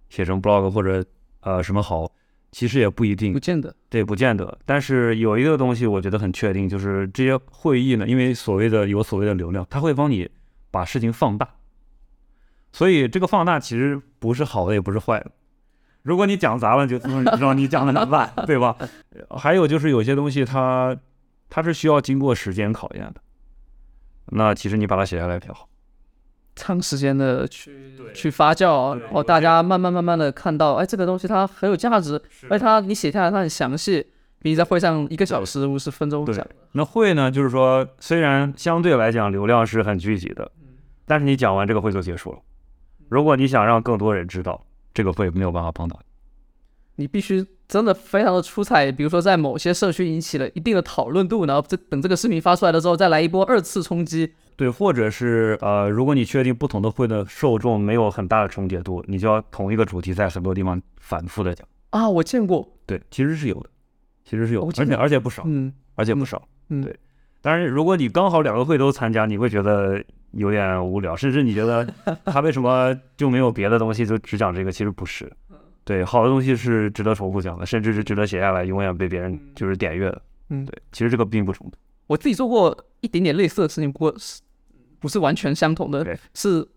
写成 blog 或者呃什么好，其实也不一定不，见得。对，不见得。但是有一个东西我觉得很确定，就是这些会议呢，因为所谓的有所谓的流量，它会帮你把事情放大。所以这个放大其实不是好的，也不是坏的。如果你讲砸了，就知道你讲的难办，对吧？还有就是有些东西它它是需要经过时间考验的，那其实你把它写下来比较好。长时间的去去发酵，对然后大家慢慢慢慢的看到，哎，这个东西它很有价值，而且它你写下来它很详细，比你在会上一个小时五十分钟对讲。那会呢，就是说虽然相对来讲流量是很聚集的，但是你讲完这个会就结束了。如果你想让更多人知道，这个会没有办法帮到你。你必须真的非常的出彩，比如说在某些社区引起了一定的讨论度，然后这等这个视频发出来了之后，再来一波二次冲击。对，或者是呃，如果你确定不同的会的受众没有很大的重叠度，你就要同一个主题在很多地方反复的讲。啊，我见过，对，其实是有的，其实是有而且而且不少，嗯而且不少。嗯，对当然，如果你刚好两个会都参加，你会觉得有点无聊，甚至你觉得他为什么就没有别的东西，就只讲这个？其实不是，对，好的东西是值得重复讲的，甚至是值得写下来，永远被别人就是点阅的。嗯对，其实这个并不冲突。我自己做过一点点类似的事情，不过是不是完全相同的对？是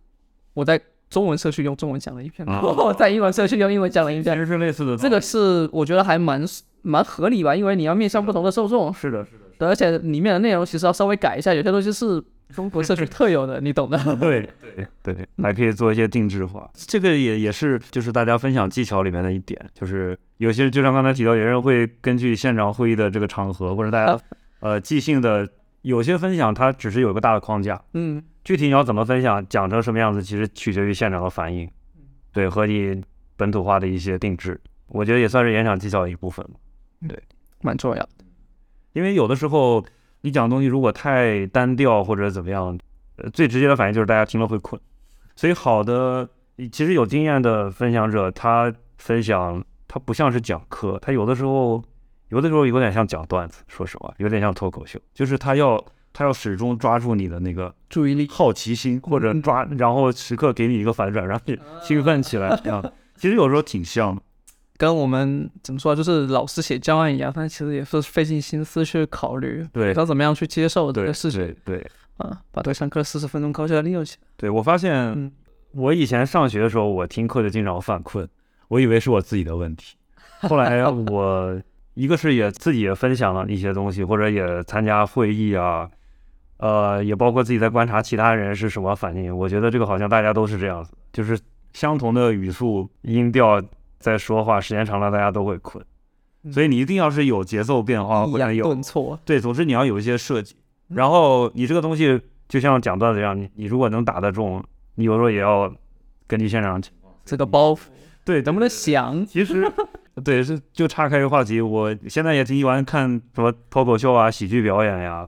我在中文社区用中文讲了一篇，啊我在英文社区用英文讲了一篇。其实是类似的，这个是我觉得还蛮蛮合理吧，因为你要面向不同的受众，是的，是的，对而且里面的内容其实要稍微改一下，有些东西是中国社区特有的，你懂的。对 对对，还可以做一些定制化。这个也也是就是大家分享技巧里面的一点，就是有些就像刚才提到，有人会根据现场会议的这个场合或者大家呃即兴的有些分享，它只是有一个大的框架，嗯，具体你要怎么分享，讲成什么样子，其实取决于现场的反应，对和你本土化的一些定制，我觉得也算是演讲技巧的一部分对。蛮重要的。因为有的时候你讲的东西如果太单调或者怎么样，呃，最直接的反应就是大家听了会困。所以好的，其实有经验的分享者，他分享他不像是讲课，他有的时候有的时候有点像讲段子，说实话，有点像脱口秀，就是他要他要始终抓住你的那个注意力，好奇心，或者抓，然后时刻给你一个反转，让你兴奋起来。这样其实有时候挺像的。跟我们怎么说，就是老师写教案一样，但其实也是费尽心思去考虑，对要怎么样去接受这对个事情对对啊，把这个上课四十分钟高效地利用起来。对，我发现嗯我以前上学的时候，我听课就经常犯困，我以为是我自己的问题。后来我一个是也自己也分享了一些东西，或者也参加会议啊，呃，也包括自己在观察其他人是什么反应。我觉得这个好像大家都是这样子，就是相同的语速、音调在说话，时间长了大家都会困。所以你一定要是有节奏变化，抑扬或者有顿挫，对，总之你要有一些设计。然后你这个东西就像讲段子一样，你你如果能打得中，你有时候也要根据现场情况。这个包袱对，能不能想？其实，对，是就岔开一个话题，我现在也挺喜欢看什么脱口秀啊、喜剧表演呀。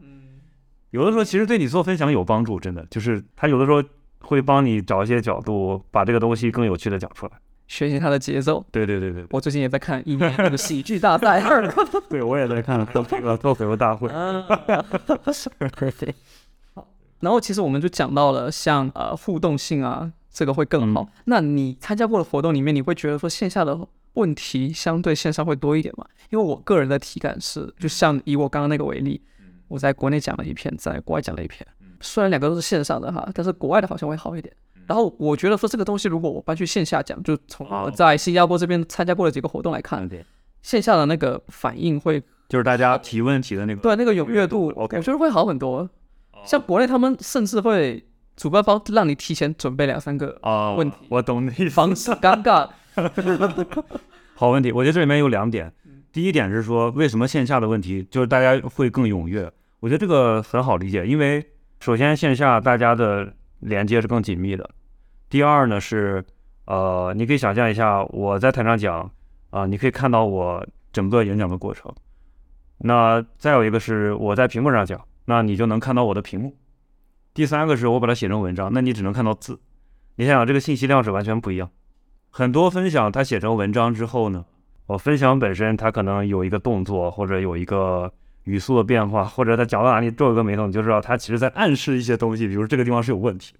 有的时候其实对你做分享有帮助，真的，就是他有的时候会帮你找一些角度，把这个东西更有趣的讲出来。学习他的节奏。对对对对我最近也在看一年那个喜剧大赛 二。对，我也在看这个脱口秀大会。对。好，然后其实我们就讲到了像呃互动性啊，这个会更好。那你参加过的活动里面，你会觉得说线下的问题相对线上会多一点吗？因为我个人的体感是，就像以我刚刚那个为例，我在国内讲了一篇，在国外讲了一篇，虽然两个都是线上的哈，但是国外的好像会好一点。然后我觉得说这个东西，如果我搬去线下讲，就从我在新加坡这边参加过的几个活动来看，线下的那个反应会就是大家提问题的那个。对那个踊跃度我觉得会好很多。像国内他们甚至会主办方让你提前准备两三个啊，问题我懂你意思。防止尴尬。好问题，我觉得这里面有两点。第一点是说，为什么线下的问题就是大家会更踊跃？我觉得这个很好理解，因为首先线下大家的连接是更紧密的。第二呢是，呃，你可以想象一下，我在台上讲，啊、你可以看到我整个演讲的过程。那再有一个是我在屏幕上讲，那你就能看到我的屏幕。第三个是我把它写成文章，那你只能看到字。你想想，这个信息量是完全不一样。很多分享它写成文章之后呢，我分享本身它可能有一个动作，或者有一个语速的变化，或者他讲到哪里皱一个眉头，你就知道他其实在暗示一些东西，比如这个地方是有问题的。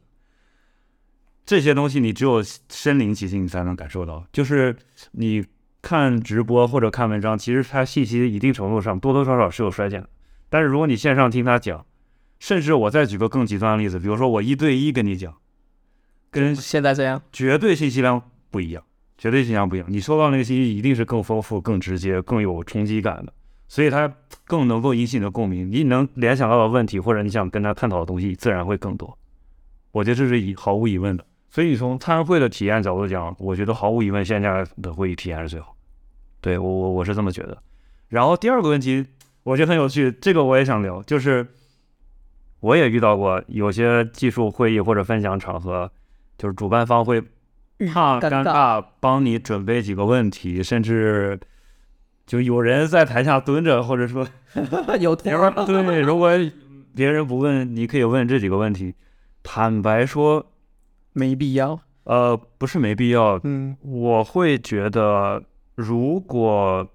这些东西你只有身临其境你才能感受到，就是你看直播或者看文章，其实它信息一定程度上多多少少是有衰减的。但是如果你线上听他讲，甚至我再举个更极端的例子，比如说我一对一跟你讲，跟现在这样，绝对信息量不一样，绝对信息量不一样。你收到那个信息一定是更丰富、更直接、更有冲击感的，所以它更能够引起你的共鸣。你能联想到的问题或者你想跟他探讨的东西，自然会更多。我觉得这是以毫无疑问的。所以从参会的体验角度讲，我觉得毫无疑问线下的会议体验是最好。对我我我是这么觉得。然后第二个问题，我觉得很有趣，这个我也想聊，就是我也遇到过有些技术会议或者分享场合，就是主办方会怕尴尴尬，帮你准备几个问题，甚至就有人在台下蹲着，或者说 有托儿了。对，如果别人不问，你可以问这几个问题。坦白说，没必要。呃，不是没必要，嗯我会觉得，如果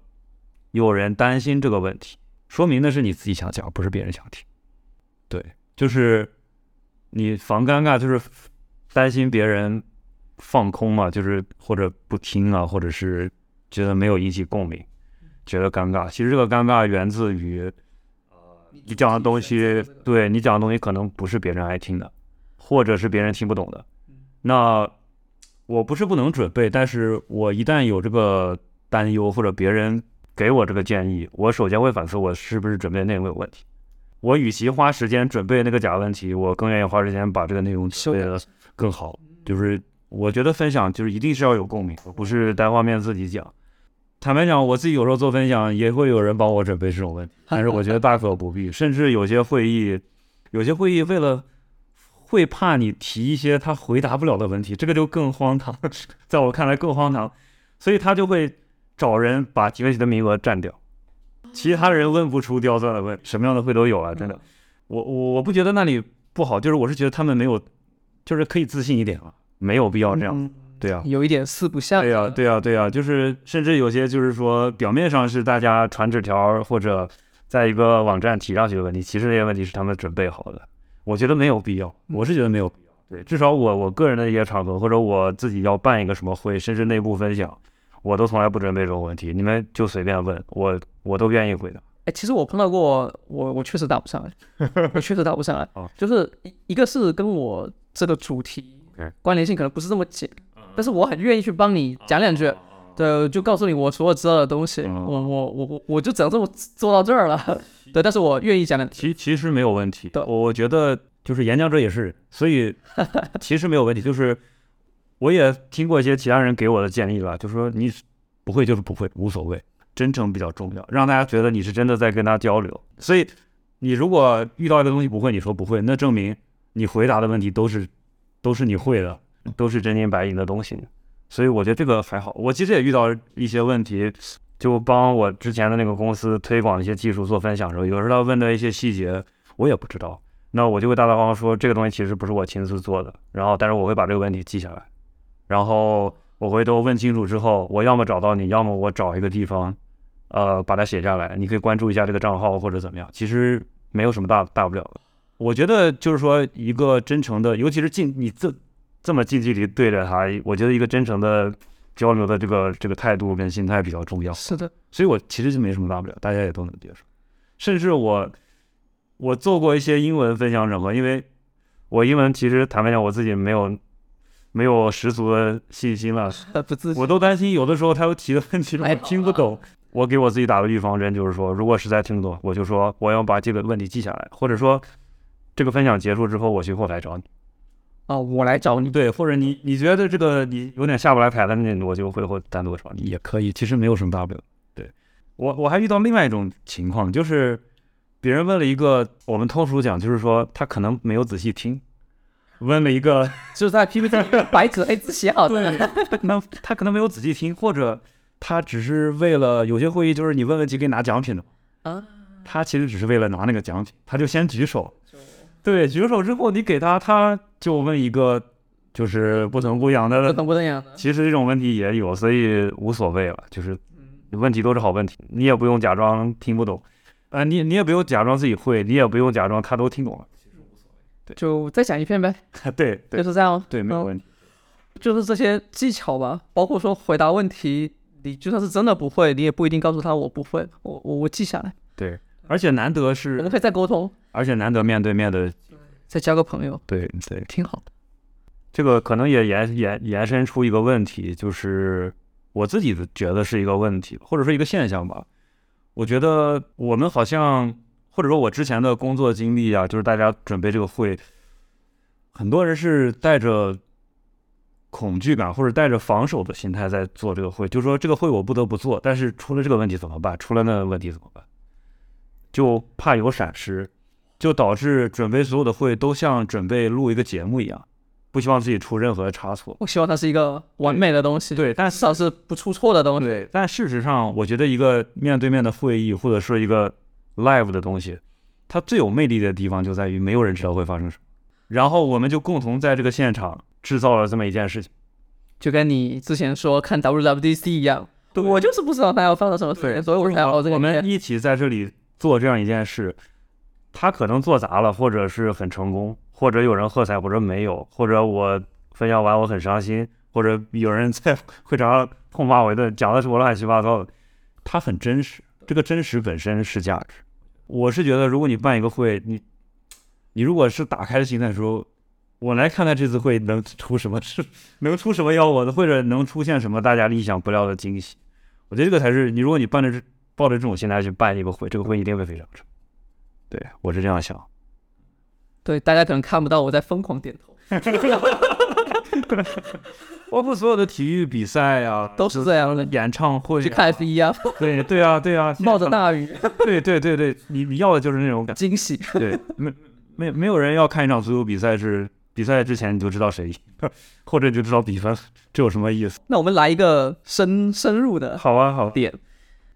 有人担心这个问题，说明那是你自己想讲，不是别人想听。对，就是你防尴尬，就是担心别人放空嘛，就是或者不听啊，或者是觉得没有引起共鸣，觉得尴尬。其实这个尴尬源自于，呃，你讲的东西，对你讲的东西可能不是别人爱听的，或者是别人听不懂的。那我不是不能准备，但是我一旦有这个担忧，或者别人给我这个建议，我首先会反思我是不是准备的内容有问题。我与其花时间准备那个假问题，我更愿意花时间把这个内容准备的更好。就是我觉得分享就是一定是要有共鸣，不是单方面自己讲。坦白讲，我自己有时候做分享也会有人帮我准备这种问题，但是我觉得大可不必。甚至有些会议，有些会议为了会怕你提一些他回答不了的问题，这个就更荒唐，在我看来更荒唐，所以他就会找人把提问题的名额占掉，其他人问不出刁钻的问，什么样的会都有啊，真的。我我我不觉得那里不好，就是我是觉得他们没有，就是可以自信一点啊，没有必要这样。嗯对啊，有一点四不像。对啊、对啊、对啊、就是甚至有些就是说，表面上是大家传纸条或者在一个网站提上去的问题，其实那些问题是他们准备好的。我觉得没有必要，我是觉得没有必要。对，至少我我个人的一些场合，或者我自己要办一个什么会，甚至内部分享，我都从来不准备这种问题，你们就随便问我，我都愿意回答。哎，其实我碰到过，我我确实答不上来，我确实答不上来 哦。就是一一个是跟我这个主题关联性可能不是这么紧，但是我很愿意去帮你讲两句，对，就告诉你我所有知道的东西，嗯我我我我我就只能这么做到这儿了，对，但是我愿意讲两句。其其实没有问题对，我我觉得就是演讲者也是人，所以 其实没有问题。就是我也听过一些其他人给我的建议了，就说你不会就是不会，无所谓，真诚比较重要，让大家觉得你是真的在跟他交流。所以你如果遇到一个东西不会，你说不会，那证明你回答的问题都是都是你会的，都是真金白银的东西。所以我觉得这个还好。我其实也遇到一些问题，就帮我之前的那个公司推广一些技术做分享的时候，有时候他问的一些细节我也不知道，那我就会大大方方说这个东西其实不是我亲自做的，然后但是我会把这个问题记下来，然后我回头问清楚之后，我要么找到你，要么我找一个地方，呃，把它写下来，你可以关注一下这个账号或者怎么样，其实没有什么大大不了的。我觉得就是说一个真诚的，尤其是进你这这么近距离对着他，我觉得一个真诚的交流的这个这个态度跟心态比较重要。是的，所以我其实就没什么大不了，大家也都能接受。甚至我我做过一些英文分享整合，因为我英文其实坦白讲我自己没有没有十足的信心了，呃，不自信我都担心有的时候他有提的问题我哎听不懂。我给我自己打个预防针，就是说，如果实在听不懂，我就说我要把这个问题记下来，或者说这个分享结束之后，我去后台找你。啊，我来找你。对，或者你你觉得这个你有点下不来台的，那我就会会单独找你也可以，其实没有什么大不了。对我我还遇到另外一种情况，就是别人问了一个，我们通俗讲就是说他可能没有仔细听，问了一个，就是在 PPT 白纸黑字写好的。他可能他可能没有仔细听，或者他只是为了有些会议就是你问问题可以拿奖品的，啊，他其实只是为了拿那个奖品，他就先举手，对，举手之后你给他，他就问一个就是不疼不痒的不疼不痒的。其实这种问题也有，所以无所谓了，就是问题都是好问题，你也不用假装听不懂，呃，你你也不用假装自己会，你也不用假装他都听懂了，其实无所谓。对就再讲一遍呗，对对就是这样。对，没有嗯问题。就是这些技巧吧，包括说回答问题，你就算是真的不会，你也不一定告诉他我不会，我我我记下来，对，而且难得我是们，可以再沟通，而且难得面对面的，再交个朋友，对对，挺好的。这个可能也延延延伸出一个问题，就是我自己的觉得是一个问题，或者说一个现象吧。我觉得我们好像，或者说我之前的工作经历啊，就是大家准备这个会，很多人是带着恐惧感或者带着防守的心态在做这个会，就是说这个会我不得不做，但是出了这个问题怎么办？出了那个问题怎么办？就怕有闪失，就导致准备所有的会都像准备录一个节目一样。不希望自己出任何差错。我希望它是一个完美的东西，对，但至少是不出错的东西。对，但事实上，我觉得一个面对面的会议或者说一个 live 的东西，它最有魅力的地方就在于没有人知道会发生什么，然后我们就共同在这个现场制造了这么一件事情。就跟你之前说看 WWDC 一样，我就是不知道它要发生什么事情，所以我才要这个。我们一起在这里做这样一件事，他可能做砸了，或者是很成功，或者有人喝彩，或者没有，或者我分享完我很伤心，或者有人在会场上痛骂我一顿，讲的是我乱七八糟的。它很真实，这个真实本身是价值。我是觉得，如果你办一个会，你你如果是打开的心态说。我来看看这次会能出什么事，能出什么幺蛾子，或者能出现什么大家意想不到的惊喜。我觉得这个才是你，如果你办的是抱着这种心态去办一个会，这个会一定会非常成。对我是这样想。对，大家可能看不到我在疯狂点头。包括所有的体育比赛啊，都是这样的。演唱会去看 F 一啊。对对啊对啊，冒着大雨。对对对对，你你要的就是那种感惊喜。对，没没没有人要看一场足球比赛是。比赛之前你就知道谁赢，或者你就知道比分，这有什么意思？那我们来一个深深入的，好啊，好点，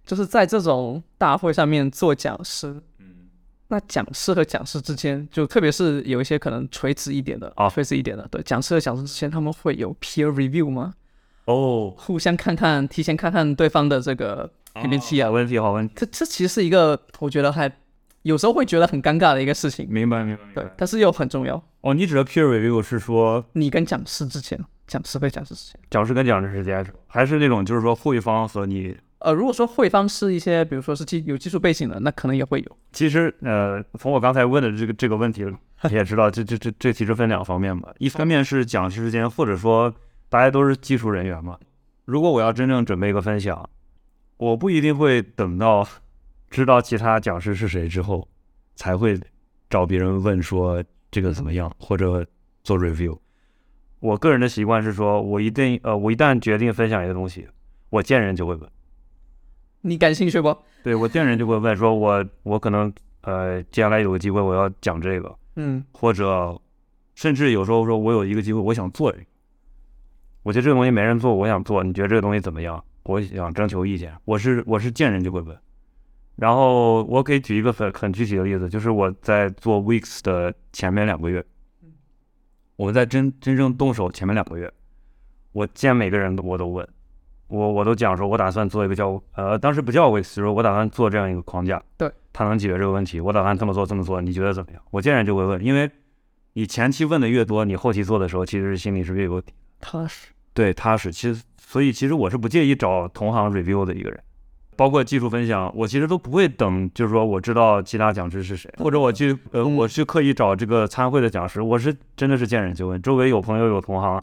就是在这种大会上面做讲师，嗯，那讲师和讲师之间，就特别是有一些可能垂直一点的啊，垂直一点的，对，讲师和讲师之间他们会有 peer review 吗？哦，互相看看，提前看看对方的这个 PPT 啊，问题好问题，这这其实是一个我觉得还。有时候会觉得很尴尬的一个事情，明白明白。对，但是又很重要。哦，你指的 peer review 是说你跟讲师之前，讲师跟讲师之前，讲师跟讲师之间，还是那种就是说会方和你？呃，如果说会方是一些，比如说是技有技术背景的，那可能也会有。其实，呃，从我刚才问的这个这个问题，你也知道，这这这这其实分两方面吧。一方面是讲师之间，或者说大家都是技术人员嘛。如果我要真正准备一个分享，我不一定会等到知道其他讲师是谁之后。才会找别人问说这个怎么样，或者做 review。我个人的习惯是说，我一定呃，我一旦决定分享一个东西，我见人就会问。你感兴趣不？对我见人就会问，说我我可能呃，接下来有个机会我要讲这个，嗯，或者甚至有时候说我有一个机会我想做这个，我觉得这个东西没人做，我想做，你觉得这个东西怎么样？我想征求意见。我是我是见人就会问。然后我可以举一个很很具体的例子，就是我在做 Weeks 的前面两个月，我们在真真正动手前面两个月，我见每个人我都问，我我都讲说，我打算做一个叫呃，当时不叫 Weeks，就是我打算做这样一个框架，对，它能解决这个问题，我打算这么做这么做，你觉得怎么样？我见人就会问，因为你前期问的越多，你后期做的时候，其实心里是越有底，踏实，对，踏实。其实所以其实我是不介意找同行 review 的一个人。包括技术分享，我其实都不会等，就是说我知道其他讲师是谁，或者我去呃，我去刻意找这个参会的讲师，我是真的是见人就问，周围有朋友有同行，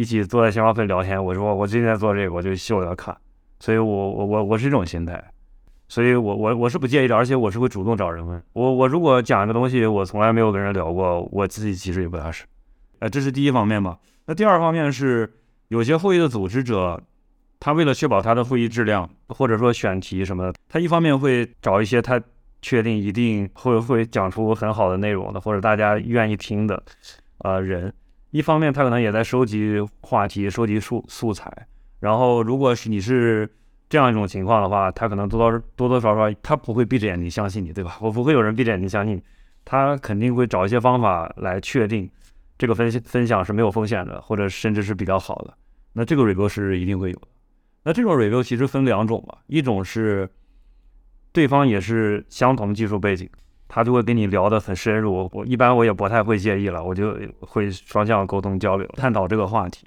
一起坐在鲜花会聊天，我说我最近在做这个，我就秀给他看，所以我我我我是这种心态，所以我我我是不介意的，而且我是会主动找人问，我我如果讲一个东西，我从来没有跟人聊过，我自己其实也不踏实，呃，这是第一方面吧，那第二方面是有些会议的组织者。他为了确保他的会议质量，或者说选题什么的，他一方面会找一些他确定一定会会讲出很好的内容的，或者大家愿意听的，呃人；一方面他可能也在收集话题、收集素素材。然后，如果是你是这样一种情况的话，他可能多多多多少少他不会闭着眼睛相信你，对吧？我不会有人闭着眼睛相信，他肯定会找一些方法来确定这个分分享是没有风险的，或者甚至是比较好的。那这个 review 是一定会有的。那这种 review 其实分两种吧，一种是对方也是相同技术背景，他就会跟你聊得很深入。我一般我也不太会介意了，我就会双向沟通交流，探讨这个话题。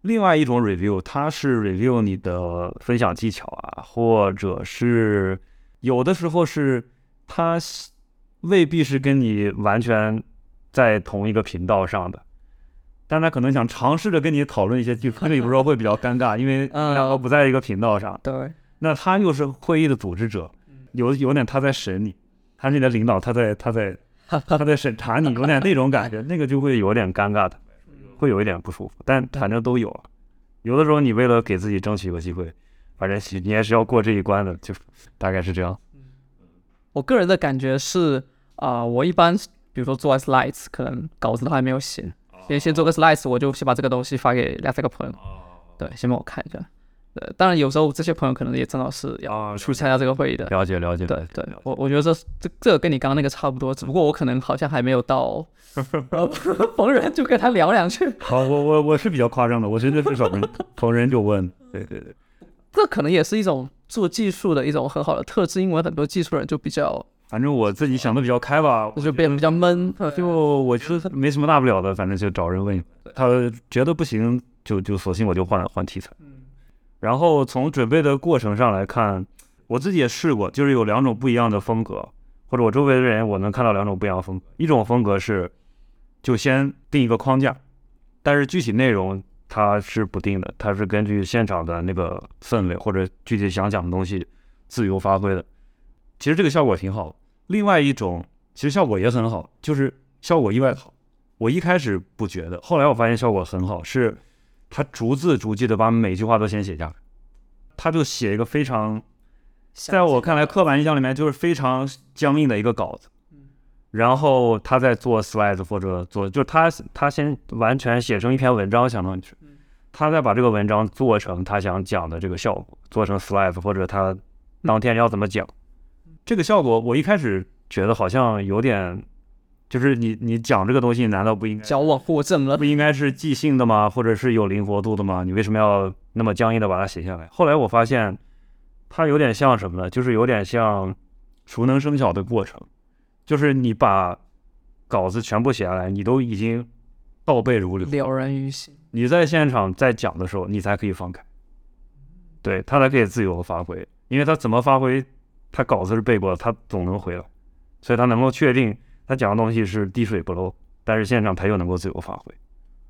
另外一种 review，它是 review 你的分享技巧啊，或者是有的时候是他未必是跟你完全在同一个频道上的。但他可能想尝试着跟你讨论一些技术，这个有时候会比较尴尬，因为两个不在一个频道上。对，那他又是会议的组织者，有有点他在审你，他是你的领导，他在他在 他在审查你，有点那种感觉，那个就会有点尴尬的，会有一点不舒服。但反正都有，有的时候你为了给自己争取一个机会，反正你也是要过这一关的，就大概是这样。我个人的感觉是啊，我一般比如说做 slides，可能稿子都还没有写。先先做个 slice，我就先把这个东西发给两三个朋友，对，先帮我看一下。呃，当然有时候这些朋友可能也正好是要啊，去参加这个会议的。了解了解，对对，我我觉得这这这跟你刚刚那个差不多，只不过我可能好像还没有到，呃逢人就跟他聊两句，好，我我我是比较夸张的，我真的是找人 逢人就问，对对对，这可能也是一种做技术的一种很好的特质，因为很多技术人就比较反正我自己想的比较开吧，就变得比较闷，呃就我觉得没什么大不了的，反正就找人问一问，他觉得不行就就索性我就换换题材。然后从准备的过程上来看，我自己也试过，就是有两种不一样的风格，或者我周围的人我能看到两种不一样的风格。一种风格是就先定一个框架，但是具体内容它是不定的，它是根据现场的那个氛围或者具体想讲的东西自由发挥的。其实这个效果挺好。另外一种其实效果也很好，就是效果意外好。我一开始不觉得，后来我发现效果很好，是他逐字逐句的把每句话都先写下。来，他就写一个非常，在我看来刻板印象里面就是非常僵硬的一个稿子，然后他再做 slide 或者做，就是他他先完全写成一篇文章，相当于是，他再把这个文章做成他想讲的这个效果，做成 slide 或者他当天要怎么讲，这个效果我一开始觉得好像有点，就是你你讲这个东西难道不应该矫枉过正了不。应该是即兴的吗？或者是有灵活度的吗？你为什么要那么僵硬的把它写下来？后来我发现，它有点像什么呢？就是有点像熟能生巧的过程，就是你把稿子全部写下来，你都已经倒背如流，了然于心。你在现场在讲的时候，你才可以放开，对他才可以自由地发挥，因为他怎么发挥，他稿子是背过的，他总能回来，所以他能够确定他讲的东西是滴水不漏，但是现场他又能够自由发挥。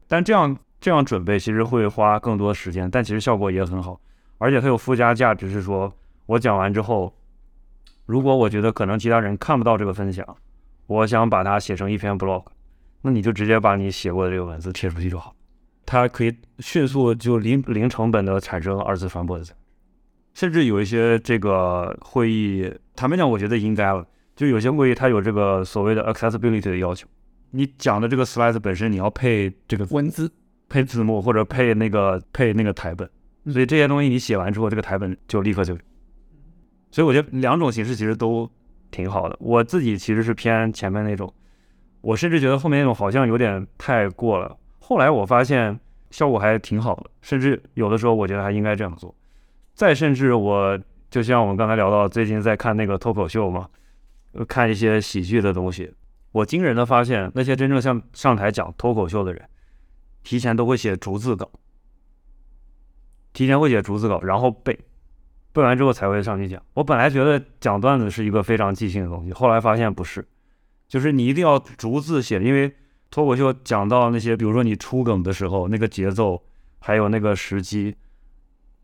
但这样这样准备其实会花更多时间，但其实效果也很好，而且它有附加价值，是说我讲完之后，如果我觉得可能其他人看不到这个分享，我想把它写成一篇 blog，那你就直接把你写过的这个文字贴出去就好，它可以迅速就零零成本的产生二次传播的，甚至有一些这个会议，坦白讲，我觉得应该了，就有些会议它有这个所谓的 accessibility 的要求，你讲的这个 slide 本身你要配这个文字配字幕或者配那个配那个台本，嗯所以这些东西你写完之后，这个台本就立刻就。所以我觉得两种形式其实都挺好的。我自己其实是偏前面那种，我甚至觉得后面那种好像有点太过了。后来我发现效果还挺好的，甚至有的时候我觉得还应该这样做。再甚至我就像我们刚才聊到，最近在看那个脱口秀嘛，呃看一些喜剧的东西，我惊人的发现，那些真正像上台讲脱口秀的人，提前都会写逐字稿，提前会写逐字稿，然后背，背完之后才会上去讲。我本来觉得讲段子是一个非常即兴的东西，后来发现不是，就是你一定要逐字写，因为脱口秀讲到那些，比如说你出梗的时候，那个节奏还有那个时机，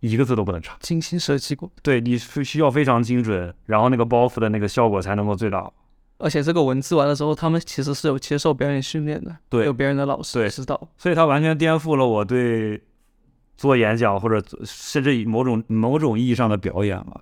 一个字都不能差。精心设计过，对，你是需要非常精准，然后那个包袱的那个效果才能够最大。而且这个文字完了之后，他们其实是有接受表演训练的，对有别人的老师对指导。所以它完全颠覆了我对做演讲或者甚至以某种某种意义上的表演吧。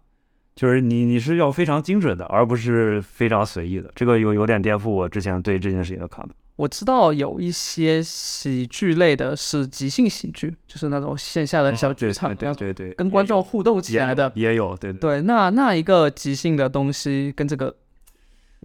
就是你你是要非常精准的，而不是非常随意的。这个有有点颠覆我之前对这件事情的看法。我知道有一些喜剧类的是即兴喜剧，就是那种线下的小剧场，对对对，跟观众互动起来的。也有对对。对，那那一个即兴的东西跟这个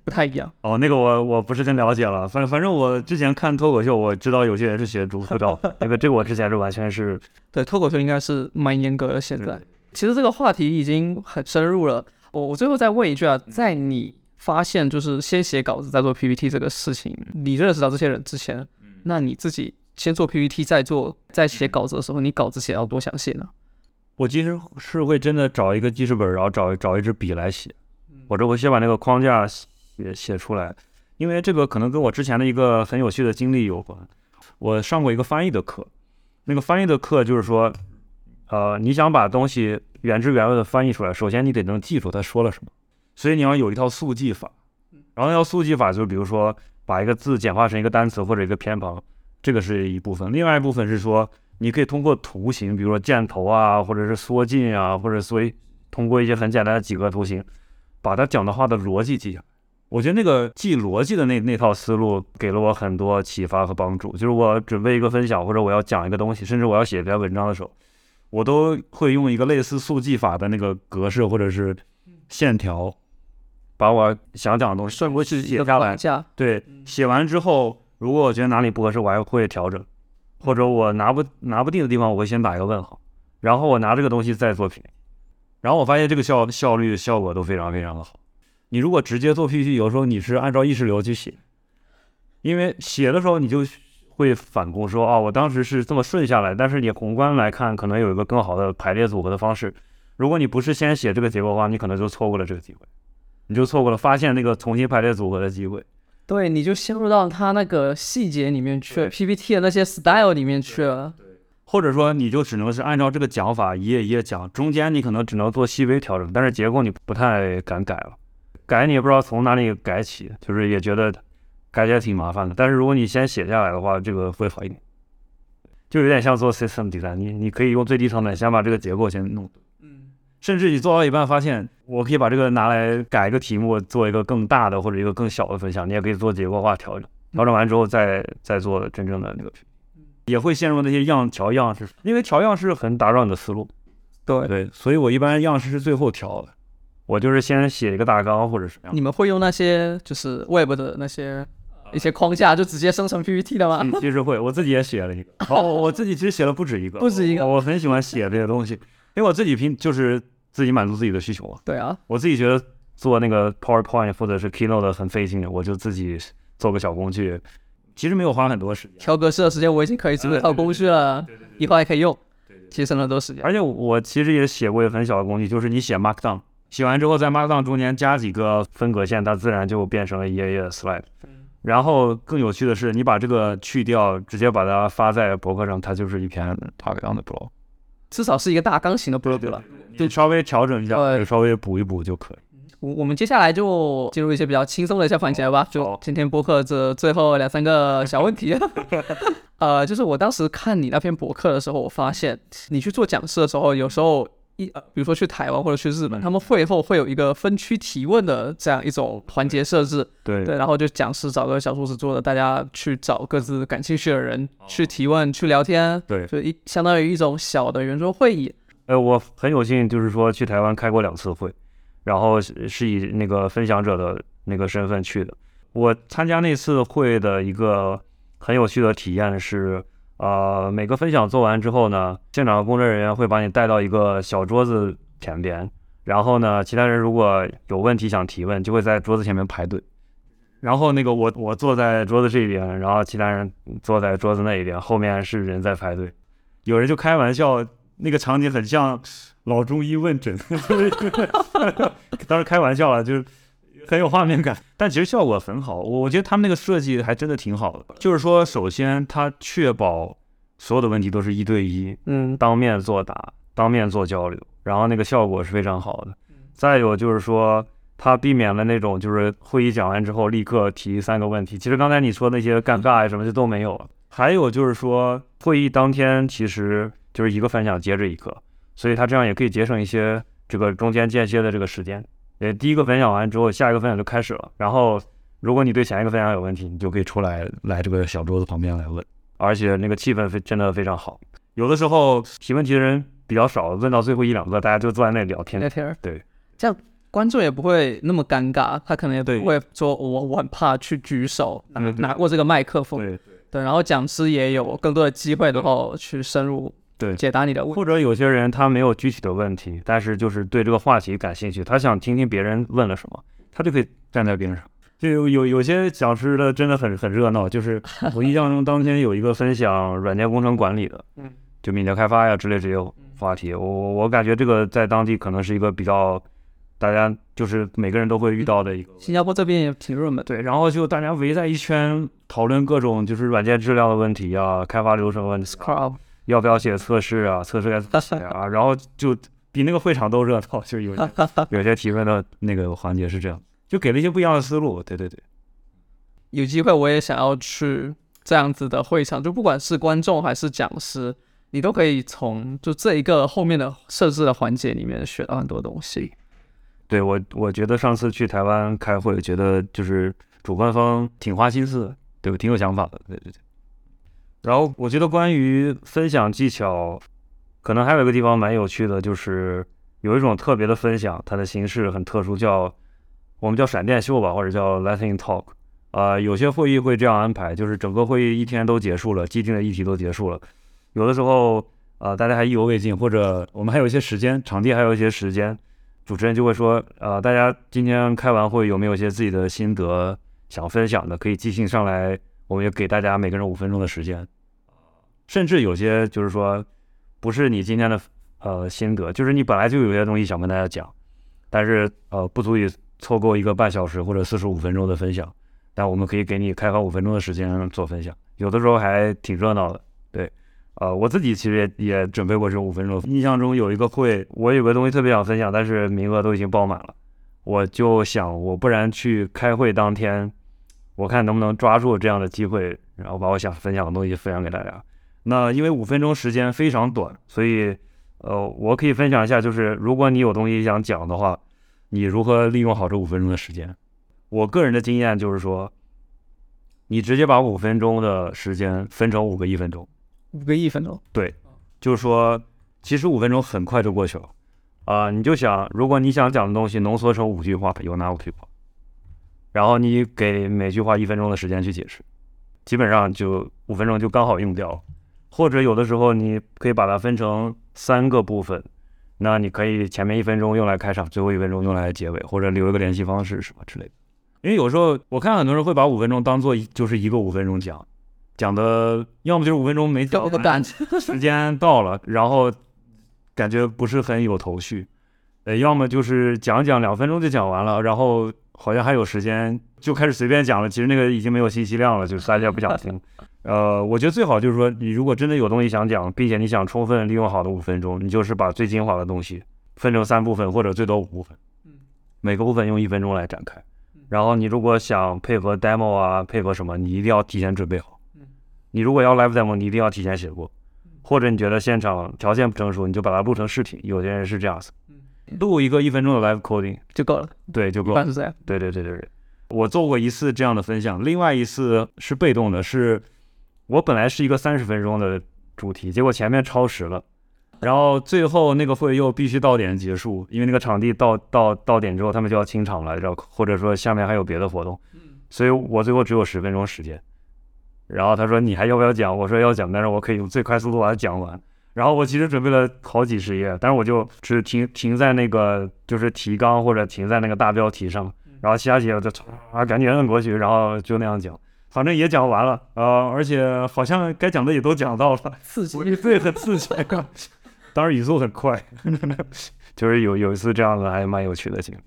不太一样。哦，那个我我不是真了解了，反正反正我之前看脱口秀，我知道有些人是学逐字稿，那个这个我之前是完全是 对，脱口秀应该是蛮严格的。现在其实这个话题已经很深入了。我我最后再问一句啊，在你发现就是先写稿子再做 PPT 这个事情，你认识到这些人之前，那你自己先做 PPT 再做再写稿子的时候，你稿子写要多详细呢？我其实是会真的找一个记事本，然后找找一支笔来写，我这我先把那个框架写写出来，因为这个可能跟我之前的一个很有趣的经历有关。我上过一个翻译的课，那个翻译的课就是说，呃，你想把东西原汁原味的翻译出来，首先你得能记住他说了什么，所以你要有一套速记法。然后要速记法，就比如说把一个字简化成一个单词或者一个偏旁，这个是一部分。另外一部分是说，你可以通过图形，比如说箭头啊，或者是缩进啊，或者所以通过一些很简单的几何图形，把它讲的话的逻辑记下来。我觉得那个记逻辑的那那套思路给了我很多启发和帮助。就是我准备一个分享，或者我要讲一个东西，甚至我要写一篇文章的时候，我都会用一个类似速记法的那个格式或者是线条，把我想讲的东西顺过去写下来对，写完之后，如果我觉得哪里不合适，我还会调整，或者我拿不拿不定的地方，我会先打一个问号，然后我拿这个东西再做评论。然后我发现这个效效率效果都非常非常的好。你如果直接做 PPT，有时候你是按照意识流去写，因为写的时候你就会反攻说，哦，我当时是这么顺下来，但是你宏观来看，可能有一个更好的排列组合的方式。如果你不是先写这个结构的话，你可能就错过了这个机会，你就错过了发现那个重新排列组合的机会。对，你就陷入到他那个细节里面去对，PPT 的那些 style 里面去了。或者说你就只能是按照这个讲法一页一页讲，中间你可能只能做细微调整，但是结构你不太敢改了，改你也不知道从哪里改起，就是也觉得改起来挺麻烦的。但是如果你先写下来的话，这个会好一点，就有点像做 system design，你你可以用最低成本先把这个结构先弄甚至你做到一半发现，我可以把这个拿来改一个题目，做一个更大的或者一个更小的分享，你也可以做结构化调整，调整完之后再再做真正的那个。也会陷入那些样调样式，因为调样式很打扰你的思路。对。对，所以我一般样式是最后调的，我就是先写一个大纲或者什么样。你们会用那些就是 Web 的那些一些框架，就直接生成 PPT 的吗？嗯，其实会，我自己也写了一个。哦，我自己其实写了不止一个，不止一个我我很喜欢写这些东西，因为我自己平就是自己满足自己的需求啊。对啊，我自己觉得做那个 PowerPoint 或者是 Keynote 很费劲，我就自己做个小工具，其实没有花很多时间。调格式的时间我已经可以做一套工具了，以后还可以用节省了很多时间。而且我其实也写过一个很小的工具，就是你写 Markdown，写完之后在 Markdown 中间加几个分隔线，它自然就变成了一页页的 slide。然后更有趣的是，你把这个去掉，直接把它发在博客上，它就是一篇 Markdown 的 blog。至少是一个大纲型的 blog 了。就稍微调整一下，稍微补一补就可以。我我们接下来就进入一些比较轻松的一些环节吧，就今天播客这最后两三个小问题。呃，就是我当时看你那篇博客的时候，我发现你去做讲师的时候，有时候一呃，比如说去台湾或者去日本，他们会后会有一个分区提问的这样一种环节设置，对。对，然后就讲师找个小桌子坐的，大家去找各自感兴趣的人去提问、去聊天，对，就一相当于一种小的圆桌会议。呃，我很有幸，就是说去台湾开过两次会，然后是是以那个分享者的那个身份去的。我参加那次会的一个很有趣的体验是，呃，每个分享做完之后呢，现场的工作人员会把你带到一个小桌子前边，然后呢，其他人如果有问题想提问，就会在桌子前面排队。然后那个我我坐在桌子这一边，然后其他人坐在桌子那一边，后面是人在排队。有人就开玩笑，那个场景很像老中医问诊，当然开玩笑了，就是很有画面感，但其实效果很好。我我觉得他们那个设计还真的挺好的，就是说，首先它确保所有的问题都是一对一，嗯，当面作答，当面做交流，然后那个效果是非常好的。再有就是说，它避免了那种就是会议讲完之后立刻提三个问题，其实刚才你说那些尴尬呀什么的都没有了。还有就是说，会议当天其实就是一个分享接着一个，所以它这样也可以节省一些这个中间间歇的这个时间。呃，第一个分享完之后，下一个分享就开始了。然后，如果你对前一个分享有问题，你就可以出来来这个小桌子旁边来问，而且那个气氛非真的非常好。有的时候提问题的人比较少，问到最后一两个，大家就坐在那里聊天聊。天儿，对，这样观众也不会那么尴尬，他可能也不会说我我很怕去举手拿对对拿过这个麦克风，对对，然后讲师也有更多的机会，然后去深入对。解答你的问题。或者有些人他没有具体的问题，但是就是对这个话题感兴趣，他想听听别人问了什么，他就可以站在边上。就有有有些讲师的真的很很热闹，就是我印象中当天有一个分享软件工程管理的，嗯，就敏捷开发呀之类这些话题，我我我感觉这个在当地可能是一个比较大家就是每个人都会遇到的一个新加坡这边也挺热门，对，然后就大家围在一圈讨论各种就是软件质量的问题啊，开发流程问题要不要写测试啊，测试该怎么写啊，然后就比那个会场都热闹，就有些 有些提问的那个环节是这样，就给了一些不一样的思路。对对对，有机会我也想要去这样子的会场，就不管是观众还是讲师，你都可以从就这一个后面的设置的环节里面学到很多东西。对我，我觉得上次去台湾开会，觉得就是主办方挺花心思的，对，挺有想法的，对对对。然后我觉得关于分享技巧，可能还有一个地方蛮有趣的，就是有一种特别的分享，它的形式很特殊，叫我们叫闪电秀吧，或者叫 Lightning Talk。啊，有些会议会这样安排，就是整个会议一天都结束了，既定的议题都结束了，有的时候啊，大家还意犹未尽，或者我们还有一些时间，场地还有一些时间，主持人就会说，呃，大家今天开完会有没有一些自己的心得想分享的，可以即兴上来，我们也给大家每个人五分钟的时间，甚至有些就是说，不是你今天的呃心得，就是你本来就有些东西想跟大家讲，但是呃不足以凑够一个半小时或者四十五分钟的分享。但我们可以给你开放五分钟的时间做分享，有的时候还挺热闹的。对，呃，我自己其实也也准备过这五分钟。印象中有一个会，我有个东西特别想分享，但是名额都已经爆满了。我就想，我不然去开会当天，我看能不能抓住这样的机会，然后把我想分享的东西分享给大家。那因为五分钟时间非常短，所以呃，我可以分享一下，就是如果你有东西想讲的话，你如何利用好这五分钟的时间。我个人的经验就是说，你直接把五分钟的时间分成五个一分钟，五个一分钟，对，就是说，其实五分钟很快就过去了，啊，你就想，如果你想讲的东西浓缩成五句话，有哪五句话？然后你给每句话一分钟的时间去解释，基本上就五分钟就刚好用掉。或者有的时候你可以把它分成三个部分，那你可以前面一分钟用来开场，最后一分钟用来结尾，或者留一个联系方式什么之类的。因为有时候我看很多人会把五分钟当做就是一个五分钟讲，讲的要么就是五分钟没讲完，时间到了，然后感觉不是很有头绪，呃，要么就是讲讲两分钟就讲完了，然后好像还有时间就开始随便讲了，其实那个已经没有信息量了，就是大家不想听。呃，我觉得最好就是说，你如果真的有东西想讲，并且你想充分利用好的五分钟，你就是把最精华的东西分成三部分或者最多五部分，每个部分用一分钟来展开。然后你如果想配合 demo 啊，配合什么，你一定要提前准备好。你如果要 live demo，你一定要提前写过。或者你觉得现场条件不成熟，你就把它录成视频。有些人是这样子，录一个一分钟的 live coding 就够了。对，就够。了。是这样。对对对对对。我做过一次这样的分享，另外一次是被动的，是我本来是一个三十分钟的主题，结果前面超时了。然后最后那个会又必须到点结束，因为那个场地到到到点之后，他们就要清场了，然后或者说下面还有别的活动，所以我最后只有十分钟时间。然后他说你还要不要讲？我说要讲，但是我可以用最快速度把它讲完。然后我其实准备了好几十页，但是我就只停停在那个就是提纲或者停在那个大标题上，然后其他几页我就啊赶紧摁过去，然后就那样讲，反正也讲完了，呃，而且好像该讲的也都讲到了，刺激，对，很刺激。当然语速很快，就是有有一次这样的还蛮有趣的经历。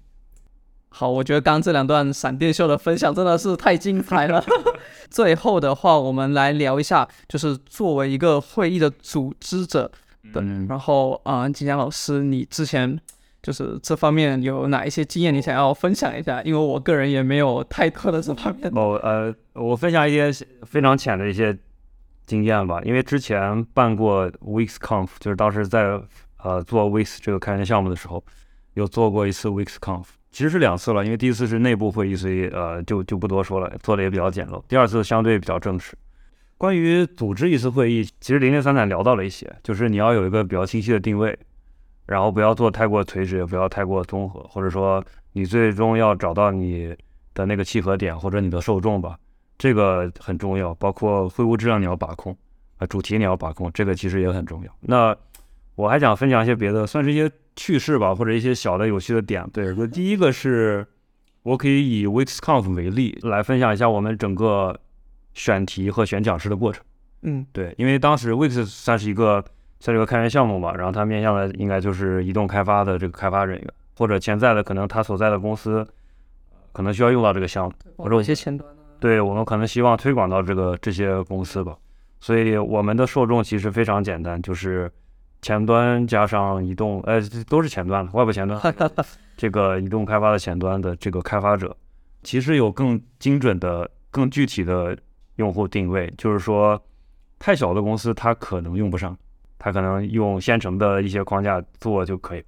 好，我觉得刚这两段闪电秀的分享真的是太精彩了。最后的话，我们来聊一下，就是作为一个会议的组织者，嗯，然后啊，金江老师，你之前就是这方面有哪一些经验，你想要分享一下？因为我个人也没有太多的这方面。哦，呃，我分享一些非常浅的一些。经验吧，因为之前办过 WeeksConf，就是当时在呃做 Weeks 这个开源项目的时候，有做过一次 WeexConf，其实是两次了，因为第一次是内部会议，所以呃就就不多说了，做的也比较简陋。第二次相对比较正式。关于组织一次会议，其实零零散散聊到了一些，就是你要有一个比较清晰的定位，然后不要做太过垂直，也不要太过综合，或者说你最终要找到你的那个契合点或者你的受众吧。这个很重要，包括会务质量你要把控，啊，主题你要把控，这个其实也很重要。那我还想分享一些别的，算是一些趣事吧，或者一些小的有趣的点。对，那第一个是，我可以以 WeexConf 为例来分享一下我们整个选题和选讲师的过程。嗯，对，因为当时 Weex 算是一个算是一个开源项目吧，然后它面向的应该就是移动开发的这个开发人员，或者潜在的可能他所在的公司可能需要用到这个项目，或者有些前端。对我们可能希望推广到这个这些公司吧，所以我们的受众其实非常简单，就是前端加上移动，呃，都是前端了外部前端，这个移动开发的前端的这个开发者，其实有更精准的、更具体的用户定位，就是说太小的公司它可能用不上，它可能用现成的一些框架做就可以。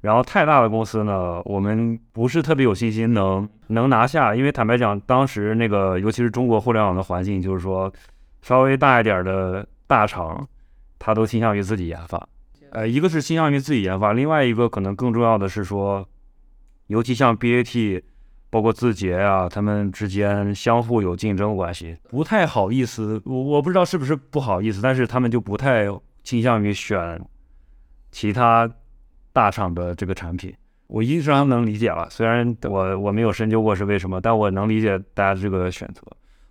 然后太大的公司呢，我们不是特别有信心能能拿下，因为坦白讲，当时那个尤其是中国互联网的环境，就是说稍微大一点的大厂，它都倾向于自己研发。呃，一个是倾向于自己研发，另外一个可能更重要的是说，尤其像 BAT，包括字节啊，他们之间相互有竞争关系，不太好意思。我我不知道是不是不好意思，但是他们就不太倾向于选其他。大厂的这个产品，我一直能理解了。虽然我我没有深究过是为什么，但我能理解大家这个选择。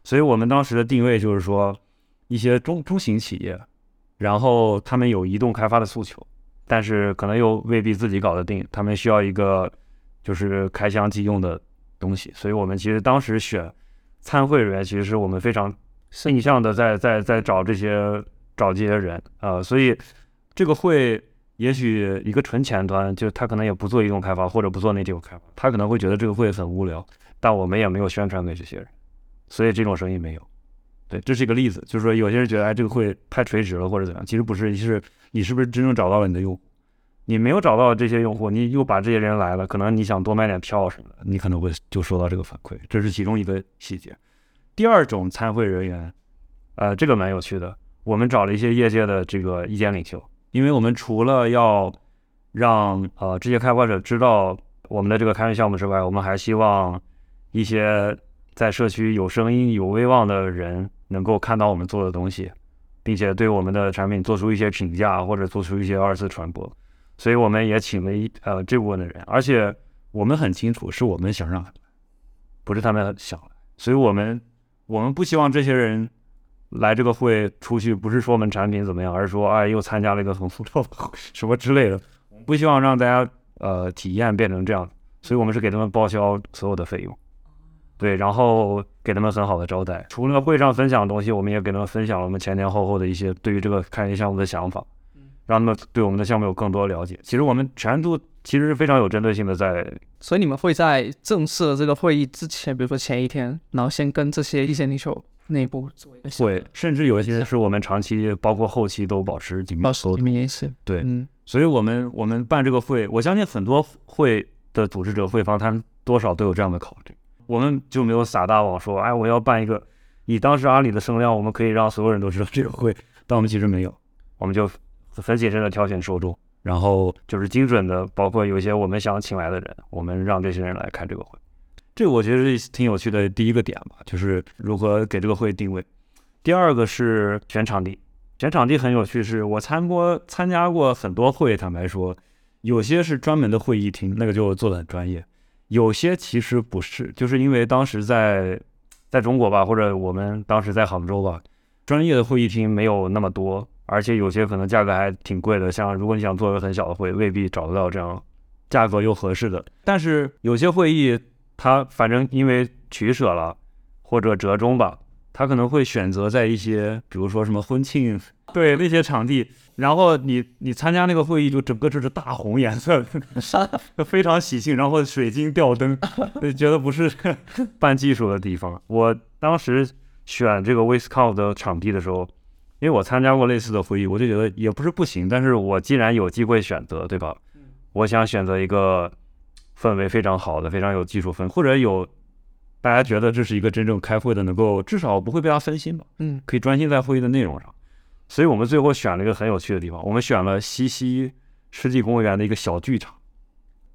所以我们当时的定位就是说，一些中中型企业，然后他们有移动开发的诉求，但是可能又未必自己搞得定，他们需要一个就是开箱即用的东西。所以我们其实当时选参会人员，其实是我们非常印象的在在在找这些找这些人啊。所以这个会。也许一个纯前端，就他可能也不做移动开发或者不做内部开发，他可能会觉得这个会很无聊，但我们也没有宣传给这些人，所以这种生意没有。对，这是一个例子，就是说有些人觉得哎这个会太垂直了或者怎样，其实不是，是你是不是真正找到了你的用户？你没有找到这些用户，你又把这些人来了，可能你想多卖点票什么的，你可能会就收到这个反馈，这是其中一个细节。第二种参会人员，呃，这个蛮有趣的，我们找了一些业界的这个意见领袖。因为我们除了要让呃这些开发者知道我们的这个开源项目之外，我们还希望一些在社区有声音、有威望的人能够看到我们做的东西，并且对我们的产品做出一些评价或者做出一些二次传播。所以我们也请了一呃这部分的人，而且我们很清楚是我们想让，不是他们想。所以我们我们不希望这些人。来这个会出去不是说我们产品怎么样，而是说哎又参加了一个很复杂的什么之类的。不希望让大家呃体验变成这样，所以我们是给他们报销所有的费用，对，然后给他们很好的招待。除了会上分享的东西，我们也给他们分享了我们前前后后的一些对于这个开源项目的想法，让他们对我们的项目有更多了解。其实我们全都其实是非常有针对性的在。所以你们会在正式的这个会议之前，比如说前一天，然后先跟这些意见领袖。内部做一个会，甚至有一些是我们长期包括后期都保持紧密沟通。联系。对，嗯，所以我们我们办这个会，我相信很多会的组织者会方，他们多少都有这样的考虑。我们就没有撒大网说，哎，我要办一个，以当时阿里的声量，我们可以让所有人都知道这个会，但我们其实没有，我们就很谨慎的挑选受众，然后就是精准的，包括有一些我们想请来的人，我们让这些人来开这个会。这我觉得是挺有趣的第一个点吧，就是如何给这个会定位。第二个是选场地，选场地很有趣，是我参过参加过很多会，坦白说，有些是专门的会议厅，那个就做的很专业；有些其实不是，就是因为当时在在中国吧，或者我们当时在杭州吧，专业的会议厅没有那么多，而且有些可能价格还挺贵的。像如果你想做一个很小的会，未必找得到这样价格又合适的。但是有些会议。它反正因为取舍了，或者折中吧，他可能会选择在一些，比如说什么婚庆，对那些场地，然后你你参加那个会议，就整个就是大红颜色，非常喜庆，然后水晶吊灯，就觉得不是 办技术的地方。我当时选这个 w i s c o 的场地的时候，因为我参加过类似的会议，我就觉得也不是不行，但是我既然有机会选择，对吧？我想选择一个。氛围非常好的，非常有技术氛，或者有大家觉得这是一个真正开会的，能够至少不会被他分心吧？嗯，可以专心在会议的内容上。所以我们最后选了一个很有趣的地方，我们选了西溪湿地公园的一个小剧场。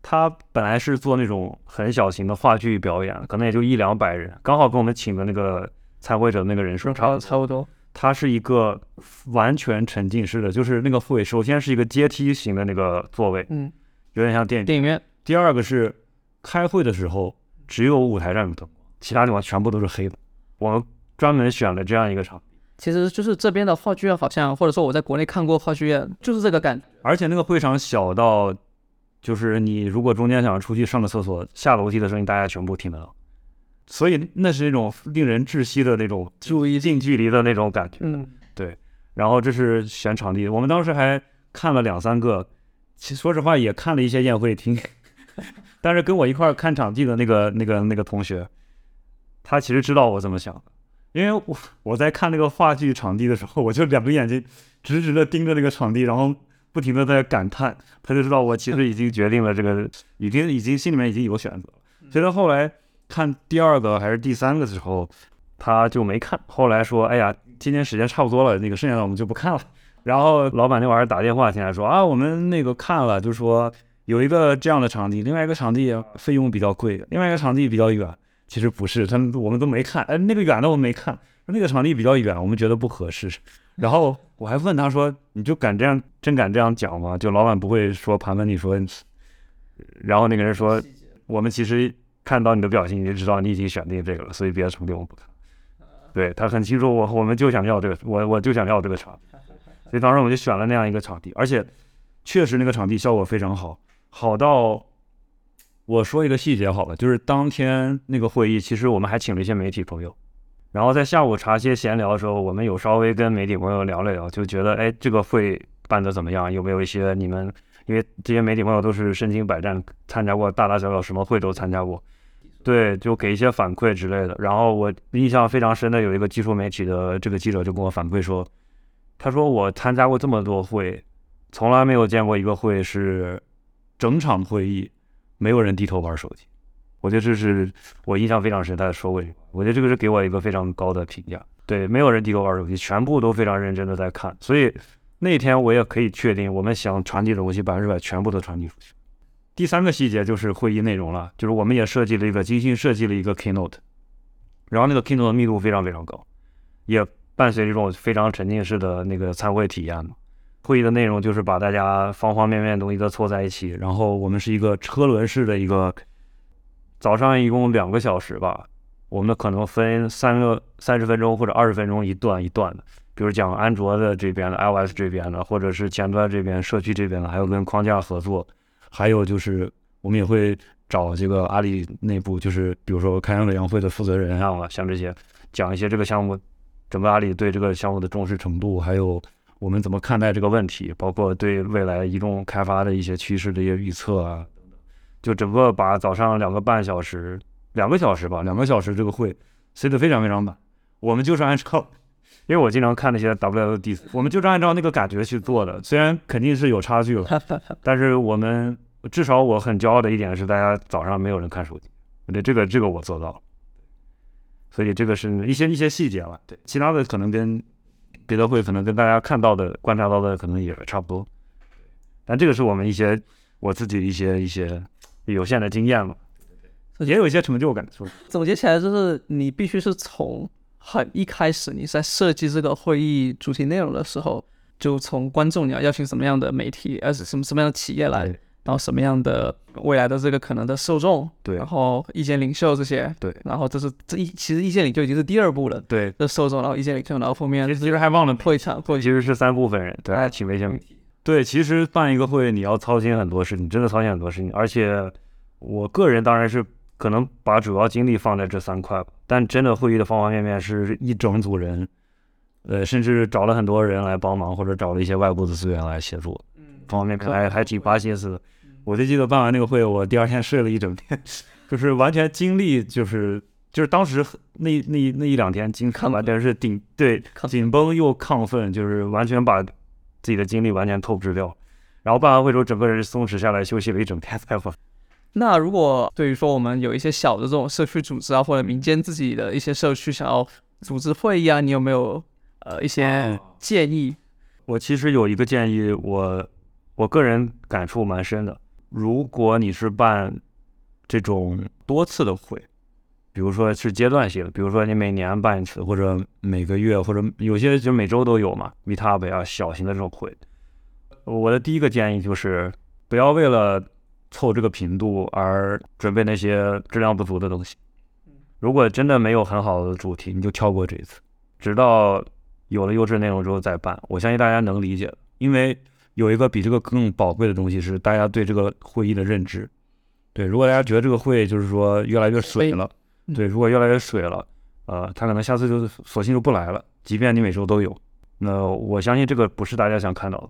他本来是做那种很小型的话剧表演，可能也就一两百人，刚好跟我们请的那个参会者那个人数差差不多。它是一个完全沉浸式的，就是那个会首先是一个阶梯型的那个座位，嗯，有点像电影电影院。第二个是开会的时候只有舞台上有灯光，其他地方全部都是黑的。我们专门选了这样一个场，其实就是这边的话剧院，好像或者说我在国内看过话剧院，就是这个感觉。而且那个会场小到，就是你如果中间想出去上个厕所，下楼梯的声音大家全部听得到，所以那是一种令人窒息的那种注意近距离的那种感觉。嗯，对。然后这是选场地，我们当时还看了两三个，其实说实话也看了一些宴会厅。但是跟我一块看场地的那个、那个、那个同学，他其实知道我怎么想的，因为我我在看那个话剧场地的时候，我就两个眼睛直直的盯着那个场地，然后不停的在感叹，他就知道我其实已经决定了这个，已经已经心里面已经有选择了。所以他后来看第二个还是第三个的时候，他就没看。后来说，哎呀，今天时间差不多了，那个剩下的我们就不看了。然后老板那晚上打电话进来说啊，我们那个看了，就说有一个这样的场地，另外一个场地费用比较贵，另外一个场地比较远。其实不是，他们我们都没看，哎，那个远的我们没看，那个场地比较远，我们觉得不合适。然后我还问他说，你就敢这样，真敢这样讲吗？就老板不会说盘问你说，然后那个人说，我们其实看到你的表情，你就知道你已经选定这个了，所以别的场地我们不看。对他很清楚，我我们就想要这个，我我就想要这个场。所以当时我们就选了那样一个场地，而且确实那个场地效果非常好，好到我说一个细节好了，就是当天那个会议，其实我们还请了一些媒体朋友，然后在下午茶歇闲聊的时候，我们有稍微跟媒体朋友聊了聊，就觉得哎，这个会办得怎么样？有没有一些你们，因为这些媒体朋友都是身经百战，参加过大大小小什么会都参加过，对，就给一些反馈之类的。然后我印象非常深的有一个技术媒体的这个记者就跟我反馈说。他说：“我参加过这么多会，从来没有见过一个会是整场会议没有人低头玩手机。我觉得这是我印象非常深。他说过，我觉得这个是给我一个非常高的评价。对，没有人低头玩手机，全部都非常认真的在看。所以那天我也可以确定，我们想传递的东西百分之百全部都传递出去。第三个细节就是会议内容了，就是我们也设计了一个精心设计了一个 keynote，然后那个 keynote 的密度非常非常高，也。”伴随这种非常沉浸式的那个参会体验嘛，会议的内容就是把大家方方面面东西都凑在一起，然后我们是一个车轮式的一个，早上一共两个小时吧，我们可能分三个三十分钟或者二十分钟一段一段的，比如讲安卓的这边的 iOS 这边的，或者是前端这边社区这边的，还有跟框架合作，还有就是我们也会找这个阿里内部，就是比如说开源委员会的负责人啊，像这些讲一些这个项目。整个阿里对这个项目的重视程度，还有我们怎么看待这个问题，包括对未来移动开发的一些趋势的一些预测啊等等，就整个把早上两个半小时、两个小时吧，两个小时这个会塞得非常非常满。我们就是按照，因为我经常看那些 WLD，我们就是按照那个感觉去做的。虽然肯定是有差距了，但是我们至少我很骄傲的一点是，大家早上没有人看手机，对这个这个我做到了。所以这个是一些一些细节了，对，其他的可能跟别的会可能跟大家看到的、观察到的可能也差不多，但这个是我们一些我自己一些一些有限的经验嘛，也有一些成就感。总结起来就是你必须是从很一开始你在设计这个会议主题内容的时候，就从观众你要邀请什么样的媒体，呃，什么什么样的企业来。然后什么样的未来的这个可能的受众，对，然后意见领袖这些，对，然后这是这一其实意见领袖已经是第二步了，对，这受众，然后意见领袖，然后后面其实还忘了会场，会其实是三部分人，对，请微信媒体，对，其实办一个会你要操心很多事情，真的操心很多事情，而且我个人当然是可能把主要精力放在这三块，但真的会议的方方面面是一整组人，呃，甚至找了很多人来帮忙，或者找了一些外部的资源来协助，嗯，方方面面还还挺花心思的。我就记得办完那个会，我第二天睡了一整天，就是完全精力就是就是当时那那那一两天精看完全是顶对紧绷又亢奋，就是完全把自己的精力完全透支掉。然后办完会之后，整个人松弛下来，休息了一整天才回。那如果对于说我们有一些小的这种社区组织啊，或者民间自己的一些社区想要组织会议啊，你有没有呃一些建议？我其实有一个建议，我我个人感触蛮深的。如果你是办这种多次的会，比如说是阶段性的，比如说你每年办一次，或者每个月，或者有些就每周都有嘛，Meetup 啊，小型的这种会，我的第一个建议就是不要为了凑这个频度而准备那些质量不足的东西。如果真的没有很好的主题，你就跳过这一次，直到有了优质内容之后再办。我相信大家能理解的，因为。有一个比这个更宝贵的东西是大家对这个会议的认知。对，如果大家觉得这个会就是说越来越水了，对，如果越来越水了，呃，他可能下次就索性就不来了。即便你每周都有，那我相信这个不是大家想看到的。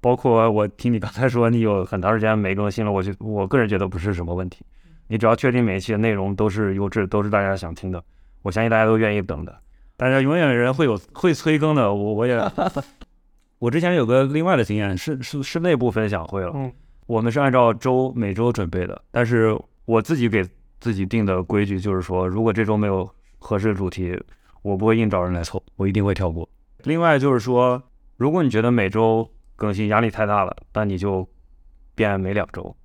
包括我听你刚才说你有很长时间没更新了，我就我个人觉得不是什么问题。你只要确定每一期的内容都是优质，都是大家想听的，我相信大家都愿意等的。大家永远有人会有会催更的，我我也。我之前有个另外的经验，是是是内部分享会了。嗯，我们是按照周每周准备的，但是我自己给自己定的规矩就是说，如果这周没有合适的主题，我不会硬找人来凑，我一定会跳过。另外就是说，如果你觉得每周更新压力太大了，那你就变每两周；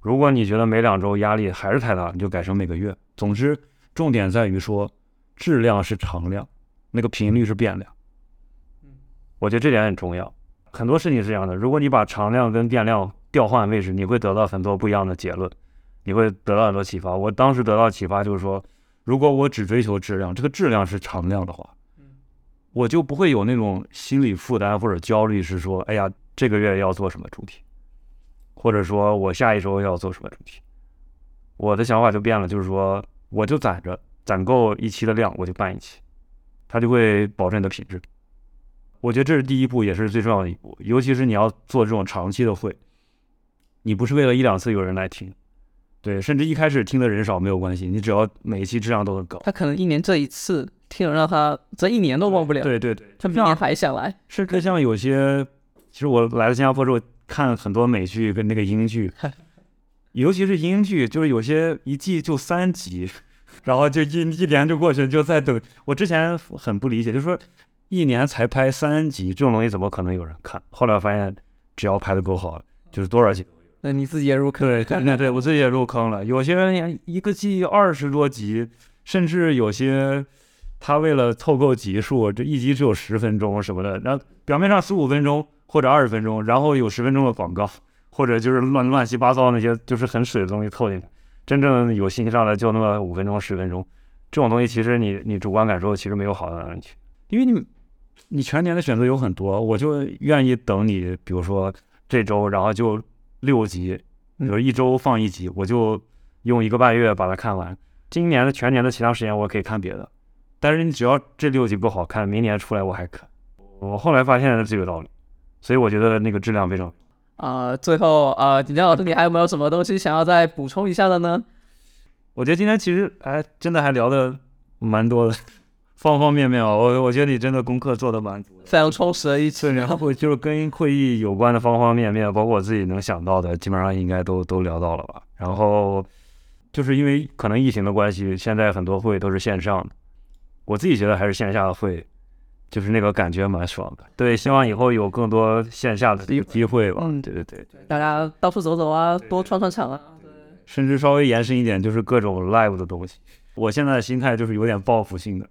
如果你觉得每两周压力还是太大，你就改成每个月。总之，重点在于说，质量是常量，那个频率是变量。我觉得这点很重要。很多事情是这样的，如果你把常量跟变量调换位置，你会得到很多不一样的结论，你会得到很多启发。我当时得到启发就是说，如果我只追求质量，这个质量是常量的话，我就不会有那种心理负担或者焦虑，是说，哎呀，这个月要做什么主题，或者说我下一周要做什么主题。我的想法就变了，就是说，我就攒着，攒够一期的量，我就办一期，它就会保证你的品质。我觉得这是第一步，也是最重要的一步。尤其是你要做这种长期的会，你不是为了一两次有人来听，对，甚至一开始听的人少没有关系，你只要每一期质量都很高。他可能一年这一次听了，让他这一年都忘不了。对对对，他明年还想来。甚至像有些，其实我来了新加坡之后，看很多美剧跟那个英剧，尤其是英剧，就是有些一季就三集，然后就一一年就过去，就在等。我之前很不理解，就是说。一年才拍三集，这种东西怎么可能有人看？后来发现，只要拍的够好，就是多少集。那你自己也入坑？对，对，对我自己也入坑了。有些人一个季二十多集，甚至有些他为了凑够集数，这一集只有十分钟什么的，然后表面上十五分钟或者二十分钟，然后有十分钟的广告，或者就是乱乱七八糟那些就是很水的东西凑进去。真正有信息上的就那么五分钟十分钟，这种东西其实你你主观感受其实没有好到哪里去，因为你。你全年的选择有很多，我就愿意等你，比如说这周，然后就六集，比如一周放一集，我就用一个半月把它看完。今年的全年的其他时间我可以看别的，但是你只要这六集不好看，明年出来我还看。我后来发现这个道理，所以我觉得那个质量非常。啊，最后啊，景江老师，你还有没有什么东西想要再补充一下的呢？我觉得今天其实哎，真的还聊的蛮多的。方方面面啊，我我觉得你真的功课做的蛮足，非常充实的一次。然后就是跟会议有关的方方面面，包括我自己能想到的，基本上应该都都聊到了吧。然后就是因为可能疫情的关系，现在很多会都是线上的。我自己觉得还是线下的会，就是那个感觉蛮爽的。对，希望以后有更多线下的机会吧。嗯，对对对，大家到处走走啊，多串串场啊。甚至稍微延伸一点，就是各种 live 的东西。我现在的心态就是有点报复性的。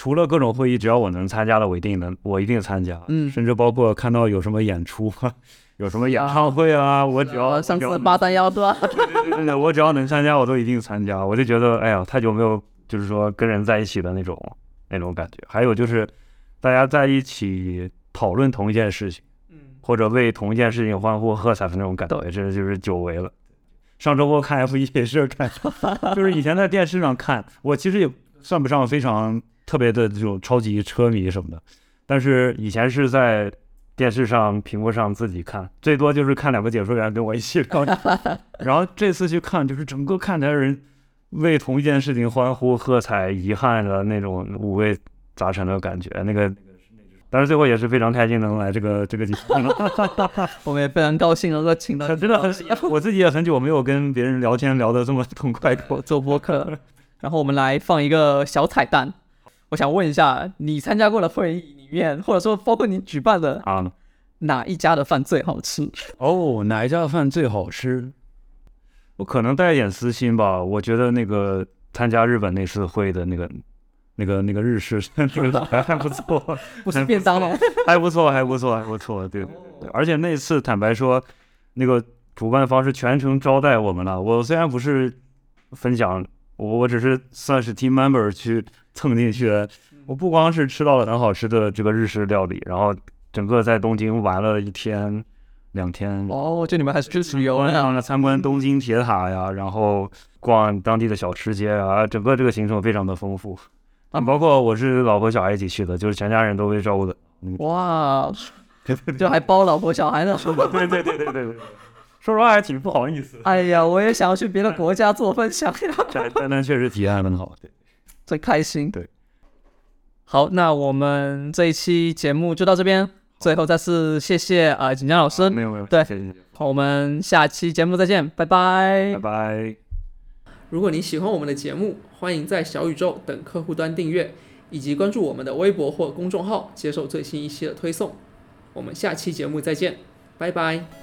除了各种会议，只要我能参加的，我一定能，我一定参加。嗯，甚至包括看到有什么演出，有什么演唱会啊，我只要上次八三幺 对吧？对对对，我只要能参加，我都一定参加。我就觉得，哎呀，太久没有就是说跟人在一起的那种那种感觉。还有就是大家在一起讨论同一件事情，嗯，或者为同一件事情欢呼喝彩的那种感觉，这就是久违了。上周末看 F 一也是看，就是以前在电视上看，我其实也算不上非常。特别的这种超级车迷什么的，但是以前是在电视上屏幕上自己看，最多就是看两个解说员跟我一起看。然后这次去看，就是整个看台人为同一件事情欢呼喝彩、遗憾的那种五味杂陈的感觉。那个，但是最后也是非常开心能来这个这个地方。我们也非常高兴能够请到，真的很，我自己也很久没有跟别人聊天聊得这么痛快过 做播客。然后我们来放一个小彩蛋。我想问一下，你参加过的会议里面，或者说包括你举办的啊，哪一家的饭最好吃？哦，哪一家的饭最好吃？我可能带一点私心吧。我觉得那个参加日本那次会的那个、那个、那个日式还 还不错，不是便当吗？还不错，还不错，还不错。对，而且那次坦白说，那个主办方是全程招待我们了。我虽然不是分享，我我只是算是 team member 去。蹭进去，我不光是吃到了很好吃的这个日式料理，然后整个在东京玩了一天两天。哦，这里面还是去旅游呢？参观东京铁塔呀，然后逛当地的小吃街啊，整个这个行程非常的丰富。啊，包括我是老婆小孩一起去的，就是全家人都被照顾的。哇，这还包老婆小孩呢？对对对对对对。说实话还挺不好意思。哎呀，我也想要去别的国家做分享 呀。但但确实体验很好。对。最开心。对，好，那我们这一期节目就到这边。最后再次谢谢啊锦江老师，没有没有，对谢谢谢谢，好，我们下期节目再见，拜拜拜拜。如果你喜欢我们的节目，欢迎在小宇宙等客户端订阅，以及关注我们的微博或公众号，接受最新一期的推送。我们下期节目再见，拜拜。